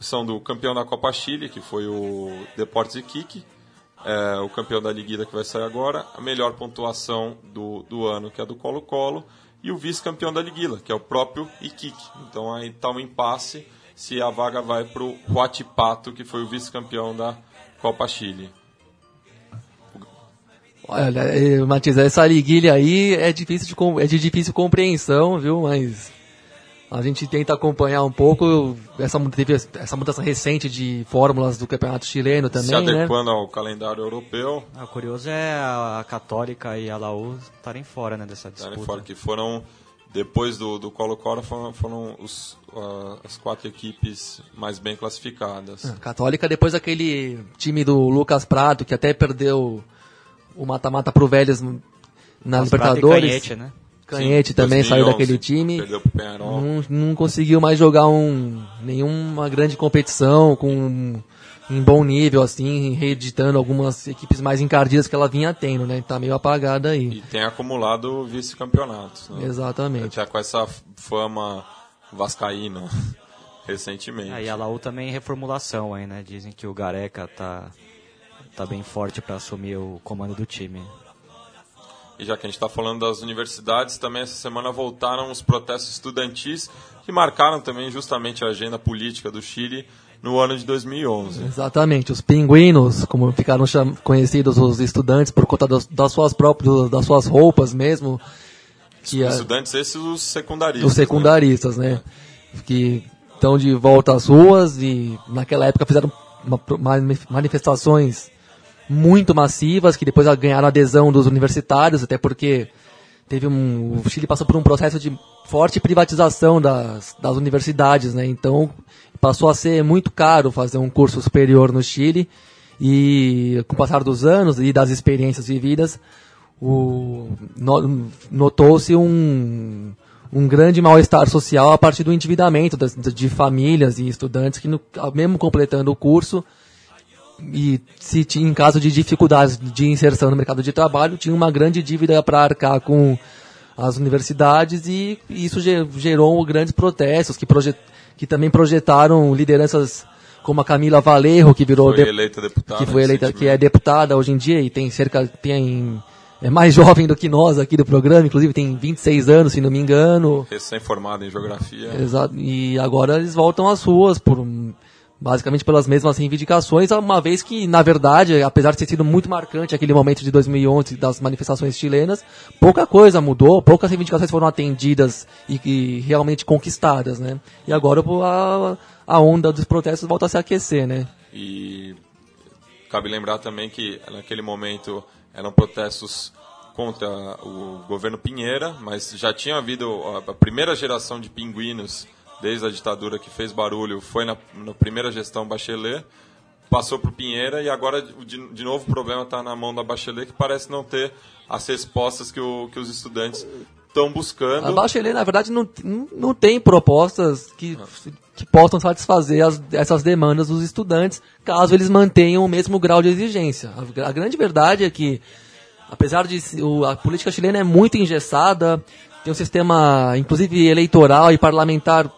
são do campeão da Copa Chile, que foi o Deportes Iquique, é, o campeão da Liguida que vai sair agora, a melhor pontuação do, do ano, que é do Colo-Colo, e o vice-campeão da Liguila, que é o próprio Iquique. Então aí está um impasse se a vaga vai para o Huachipato, que foi o vice-campeão da Copa Chile. Olha, Matias, essa liguilha aí é difícil de, é de difícil compreensão, viu? Mas a gente tenta acompanhar um pouco. Essa, essa mudança recente de fórmulas do campeonato chileno se também, né? adequando ao calendário europeu, Ah, o curioso é a, Católica e a Laú estarem fora né, dessa né, disputa. fora que foram depois do, do Colo-Colo foram, foram os, ah, as quatro equipes mais bem classificadas. Católica, depois daquele time do Lucas Prato, que até perdeu o mata-mata pro Vélez na e Libertadores. Canhete, né? Canhete Sim, também saiu 2011, daquele time. Perdeu pro Penharol. Não, não conseguiu mais jogar um, nenhuma grande competição com em bom nível, assim, reeditando algumas equipes mais encardidas que ela vinha tendo, né? Tá meio apagada aí. E tem acumulado vice-campeonatos. Né? Exatamente. Já com essa fama vascaína recentemente. Ah, e a Laú também em reformulação aí, né? Dizem que o Gareca tá, tá bem forte para assumir o comando do time. E já que a gente está falando das universidades, também essa semana voltaram os protestos estudantis que marcaram também justamente a agenda política do Chile no ano de 2011. Exatamente. Os pinguinos, como ficaram conhecidos os estudantes por conta das, das suas próprias, das suas roupas mesmo. Que a- Estudantes esses os secundaristas. os secundaristas, né? Que estão de volta às ruas e naquela época fizeram uma- manifestações muito massivas que depois ganharam adesão dos universitários, até porque teve um, o Chile passou por um processo de forte privatização das, das universidades, né? Então passou a ser muito caro fazer um curso superior no Chile e com o passar dos anos e das experiências vividas, notou-se um, um grande mal-estar social a partir do endividamento das- de famílias e estudantes que, no- mesmo completando o curso, e se tinha, em caso de dificuldades de inserção no mercado de trabalho, tinha uma grande dívida para arcar com as universidades e isso ge- gerou grandes protestos que, proje- que também projetaram lideranças como a Camila Valerro, que virou Foi de- eleita deputada. que foi eleita, que é deputada hoje em dia e tem cerca tem é mais jovem do que nós aqui do programa, inclusive tem 26 anos, se não me engano. Recém-formada em geografia. Exato. E agora eles voltam às ruas por um- basicamente pelas mesmas reivindicações, uma vez que, na verdade, apesar de ter sido muito marcante aquele momento de 2011 das manifestações chilenas, pouca coisa mudou, poucas reivindicações foram atendidas e, e realmente conquistadas, né? E agora a, a onda dos protestos volta a se aquecer, né? E cabe lembrar também que naquele momento eram protestos contra o governo Pinheira, mas já tinha havido a primeira geração de pinguinos desde a ditadura que fez barulho foi na, na primeira gestão Bachelet, passou para o Pinheira e agora de, de novo o problema está na mão da Bachelet que parece não ter as respostas que, o, que os estudantes estão buscando. A Bachelet, na verdade, não, não- tem propostas que, que possam satisfazer as- essas demandas dos estudantes, caso eles mantenham o mesmo grau de exigência. A, a grande verdade é que, apesar de o- a política chilena é muito engessada, tem um sistema, inclusive eleitoral e parlamentar,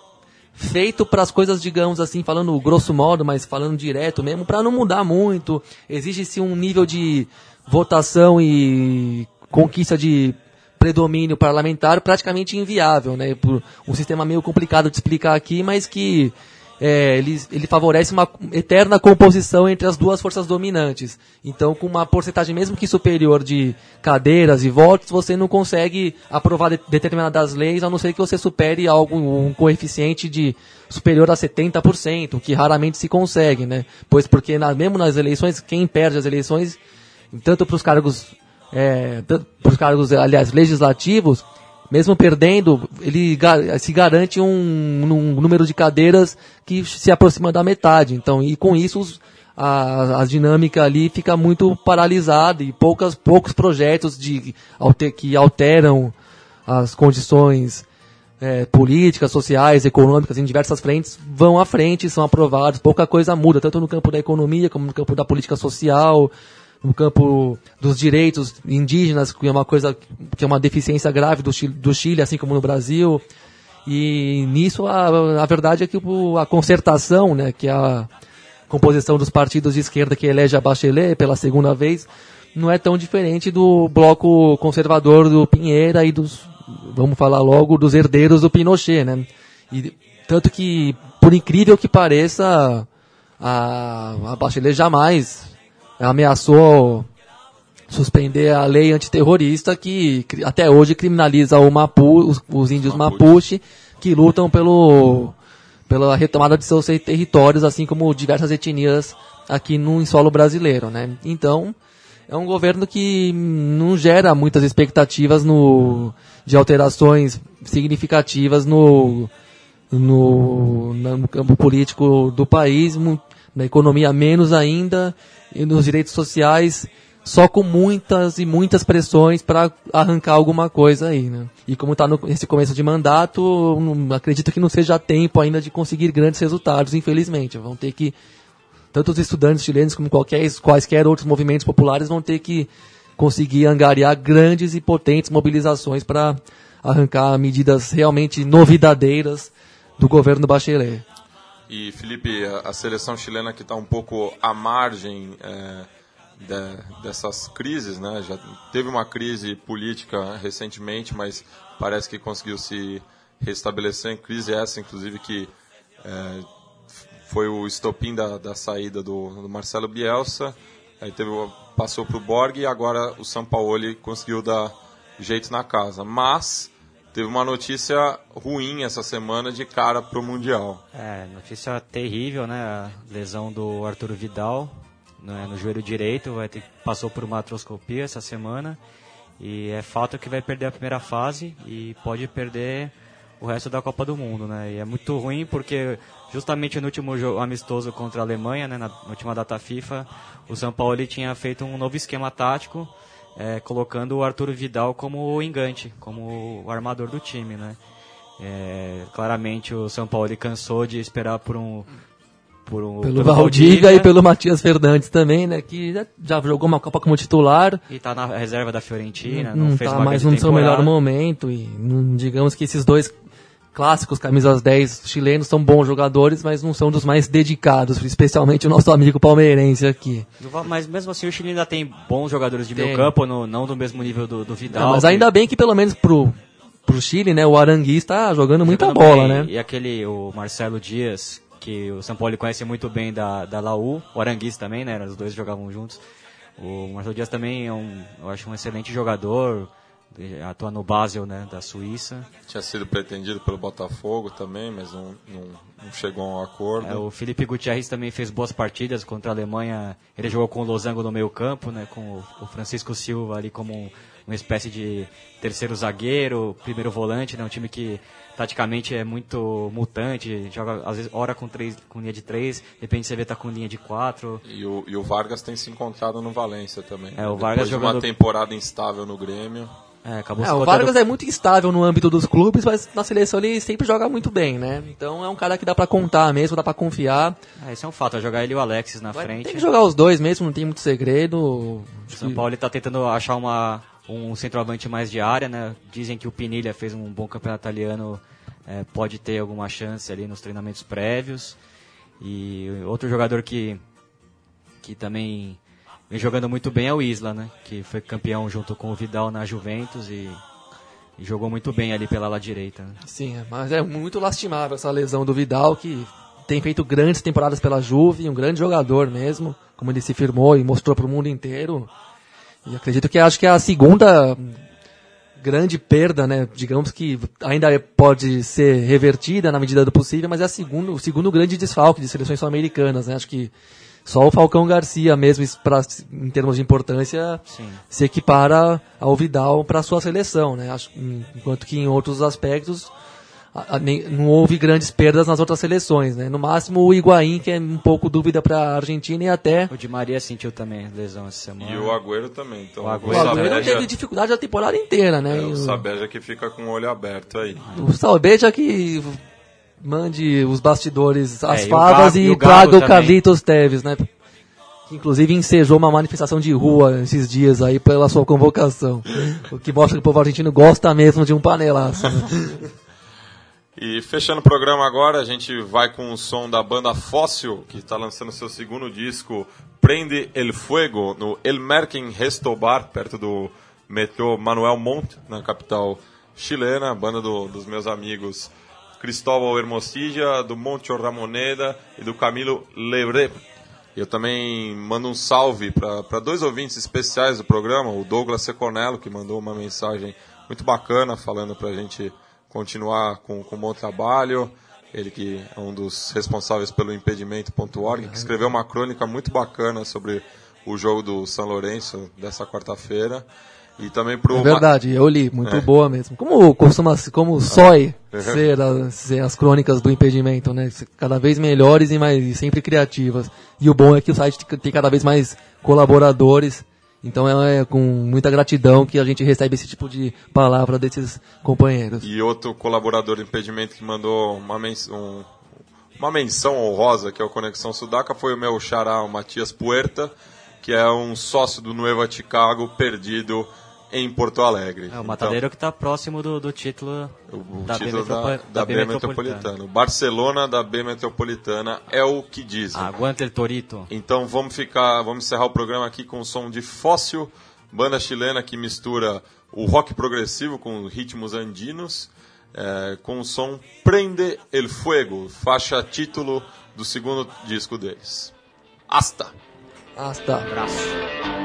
feito para as coisas, digamos assim, falando grosso modo, mas falando direto mesmo, para não mudar muito. Exige-se um nível de votação e conquista de predomínio parlamentar praticamente inviável, né? Por um sistema meio complicado de explicar aqui, mas que é, ele, ele favorece uma eterna composição entre as duas forças dominantes. Então, com uma porcentagem mesmo que superior de cadeiras e votos, você não consegue aprovar de- determinadas leis, a não ser que você supere algo, um coeficiente de superior a 70%, o que raramente se consegue, né? Pois porque na- mesmo nas eleições, quem perde as eleições, tanto para os cargos, é, para os cargos, aliás, legislativos, mesmo perdendo, ele se garante um, um número de cadeiras que se aproxima da metade. Então, e com isso a, a dinâmica ali fica muito paralisada e poucas, poucos projetos de, que alteram as condições é, políticas, sociais, econômicas, em diversas frentes, vão à frente, são aprovados, pouca coisa muda, tanto no campo da economia, como no campo da política social, no campo dos direitos indígenas, que é uma coisa que é uma deficiência grave do Chile, do Chile assim como no Brasil. E nisso a, a verdade é que a concertação, né, que é a composição dos partidos de esquerda que elege a Bachelet pela segunda vez, não é tão diferente do bloco conservador do Pinheira e dos, vamos falar logo, dos herdeiros do Pinochet, né? E, tanto que, por incrível que pareça, a, a Bachelet jamais ameaçou suspender a lei antiterrorista que até hoje criminaliza o Mapu, os, os índios Mapuche. Mapuche que lutam pelo pela retomada de seus territórios, assim como diversas etnias aqui no solo brasileiro, né? Então, é um governo que não gera muitas expectativas no, de alterações significativas no, no, no campo político do país, na economia menos ainda, e nos direitos sociais só com muitas e muitas pressões para arrancar alguma coisa aí, né? E como está nesse começo de mandato, não- acredito que não seja tempo ainda de conseguir grandes resultados, infelizmente. Vão ter que tanto os estudantes chilenos como qualquer, quaisquer outros movimentos populares vão ter que conseguir angariar grandes e potentes mobilizações para arrancar medidas realmente novidadeiras do governo Bachelet. E Felipe, a, seleção chilena que está um pouco à margem é, de- dessas crises, né? Já teve uma crise política recentemente, mas parece que conseguiu se restabelecer crise essa, inclusive que é, foi o estopim da, da saída do, do Marcelo Bielsa. Aí teve, passou para o Borg e agora o Sampaoli conseguiu dar jeito na casa. Mas teve uma notícia ruim essa semana de cara pro Mundial. É, notícia terrível, né? A lesão do Arturo Vidal né, no joelho direito, vai ter, passou por uma artroscopia essa semana e é fato que vai perder a primeira fase e pode perder o resto da Copa do Mundo, né? E é muito ruim porque justamente no último jogo amistoso contra a Alemanha, né, na última data FIFA, o São Paulo tinha feito um novo esquema tático, é, colocando o Arturo Vidal como o engante, como o armador do time, né? É, claramente o São Paulo cansou de esperar por um por um, pelo, pelo Valdiga e pelo Matias Fernandes também, né? Que já, já, jogou uma Copa como titular. E tá na reserva da Fiorentina, não, não fez tá mais no seu melhor momento. E não, digamos que esses dois clássicos camisas 10 chilenos são bons jogadores, mas não são dos mais dedicados, especialmente o nosso amigo palmeirense aqui. Mas mesmo assim o Chile ainda tem bons jogadores de tem. meio campo, no, não do mesmo nível do, do Vidal. Não, mas ainda bem que pelo menos pro, pro Chile, né, o Arangui está jogando, jogando muita bola, bem. né? E aquele, o Marcelo Dias, que o São Paulo conhece muito bem da, da Laú, o Aranguiz também, né? Os dois jogavam juntos. O Marcelo Dias também é um, eu acho um excelente jogador, atua no Basel, né, da Suíça. Tinha sido pretendido pelo Botafogo também, mas não, não, não chegou a um acordo. É, o Felipe Gutierrez também fez boas partidas contra a Alemanha. Ele jogou com o Losango no meio campo, né, com o, Francisco Silva ali como um, uma espécie de terceiro zagueiro, primeiro volante, né, um time que taticamente é muito mutante, joga às vezes hora com, três, com linha de três, de repente você vê tá com linha de quatro. E o, e o Vargas tem se encontrado no Valência também. É, o Vargas Depois de jogando... uma temporada instável no Grêmio. É, acabou é, o Vargas é muito instável no âmbito dos clubes, mas na seleção ele sempre joga muito bem, né? Então é um cara que dá para contar mesmo, dá para confiar. É, isso é um fato, é jogar ele e o Alexis na Vai, frente. Tem que jogar os dois mesmo, não tem muito segredo. O São Paulo está tentando achar uma, um centroavante mais de área, né? Dizem que o Pinilha fez um bom campeonato italiano é, pode ter alguma chance ali nos treinamentos prévios. E outro jogador que, que também vem jogando muito bem é o Isla, né? Que foi campeão junto com o Vidal na Juventus e, e jogou muito bem ali pela lá direita. Né? Sim, mas é muito lastimável essa lesão do Vidal, que tem feito grandes temporadas pela Juve, um grande jogador mesmo, como ele se firmou e mostrou para o mundo inteiro. E acredito que acho que é a segunda grande perda, né? Digamos que ainda pode ser revertida na medida do possível, mas é a segundo, o segundo grande desfalque de seleções sul-americanas, né? Acho que só o Falcão Garcia mesmo, pra, em termos de importância, Sim. se equipara ao Vidal para a sua seleção, né? Acho, enquanto que em outros aspectos a, a, nem, não houve grandes perdas nas outras seleções, né? No máximo o Higuaín, que é um pouco dúvida para a Argentina e até... O Di Maria sentiu também lesão essa semana. E o Agüero também. Então, O O Agüero Agüero Sabeja- teve dificuldade a temporada inteira, né? é, o Sabeja que fica com o olho aberto aí. O Salbeja que mande os bastidores, as É, e o favas Gago- e, e o traga o. Carlitos Teves, né? Que inclusive ensejou uma manifestação de rua esses dias aí pela sua convocação. O que mostra que o povo argentino gosta mesmo de um panelaço. né? E fechando o programa agora, a gente vai com o som da banda Fóssil, que está lançando seu segundo disco, Prende el Fuego, no El Merken Resto Bar, perto do metrô Manuel Montt, na capital chilena, banda do- dos meus amigos Cristóbal Hermosilla, do Moncho Ramoneda e do Camilo Lebre. Eu também mando um salve para dois ouvintes especiais do programa, o Douglas Seconello, que mandou uma mensagem muito bacana falando para a gente continuar com, com um bom trabalho. Ele que é um dos responsáveis pelo impedimento.org, que escreveu uma crônica muito bacana sobre o jogo do São Lourenço dessa quarta-feira. E também pro É verdade, eu li, muito boa mesmo. Como costuma, como sói ser, as, ser as crônicas do impedimento, né? Cada vez melhores e mais e sempre criativas. E o bom é que o site tem cada vez mais colaboradores. Então é com muita gratidão que a gente recebe esse tipo de palavra desses companheiros. E outro colaborador do impedimento que mandou uma, mens um- uma menção honrosa, que é o Conexão Sudaca, foi o meu xará, o Matias Puerta, que é um sócio do Nueva Chicago perdido em Porto Alegre. É o Matadeiro que está próximo do, do título Então, o da, título B, da, metropo- da B B Metropolitana. Barcelona da B Metropolitana é o que dizem. Aguanta el Torito. Então vamos ficar, vamos encerrar o programa aqui com o som de Fóssil, banda chilena que mistura o rock progressivo com ritmos andinos, é, com o som Prende el Fuego, faixa título do segundo disco deles. Hasta! Hasta. Abraço.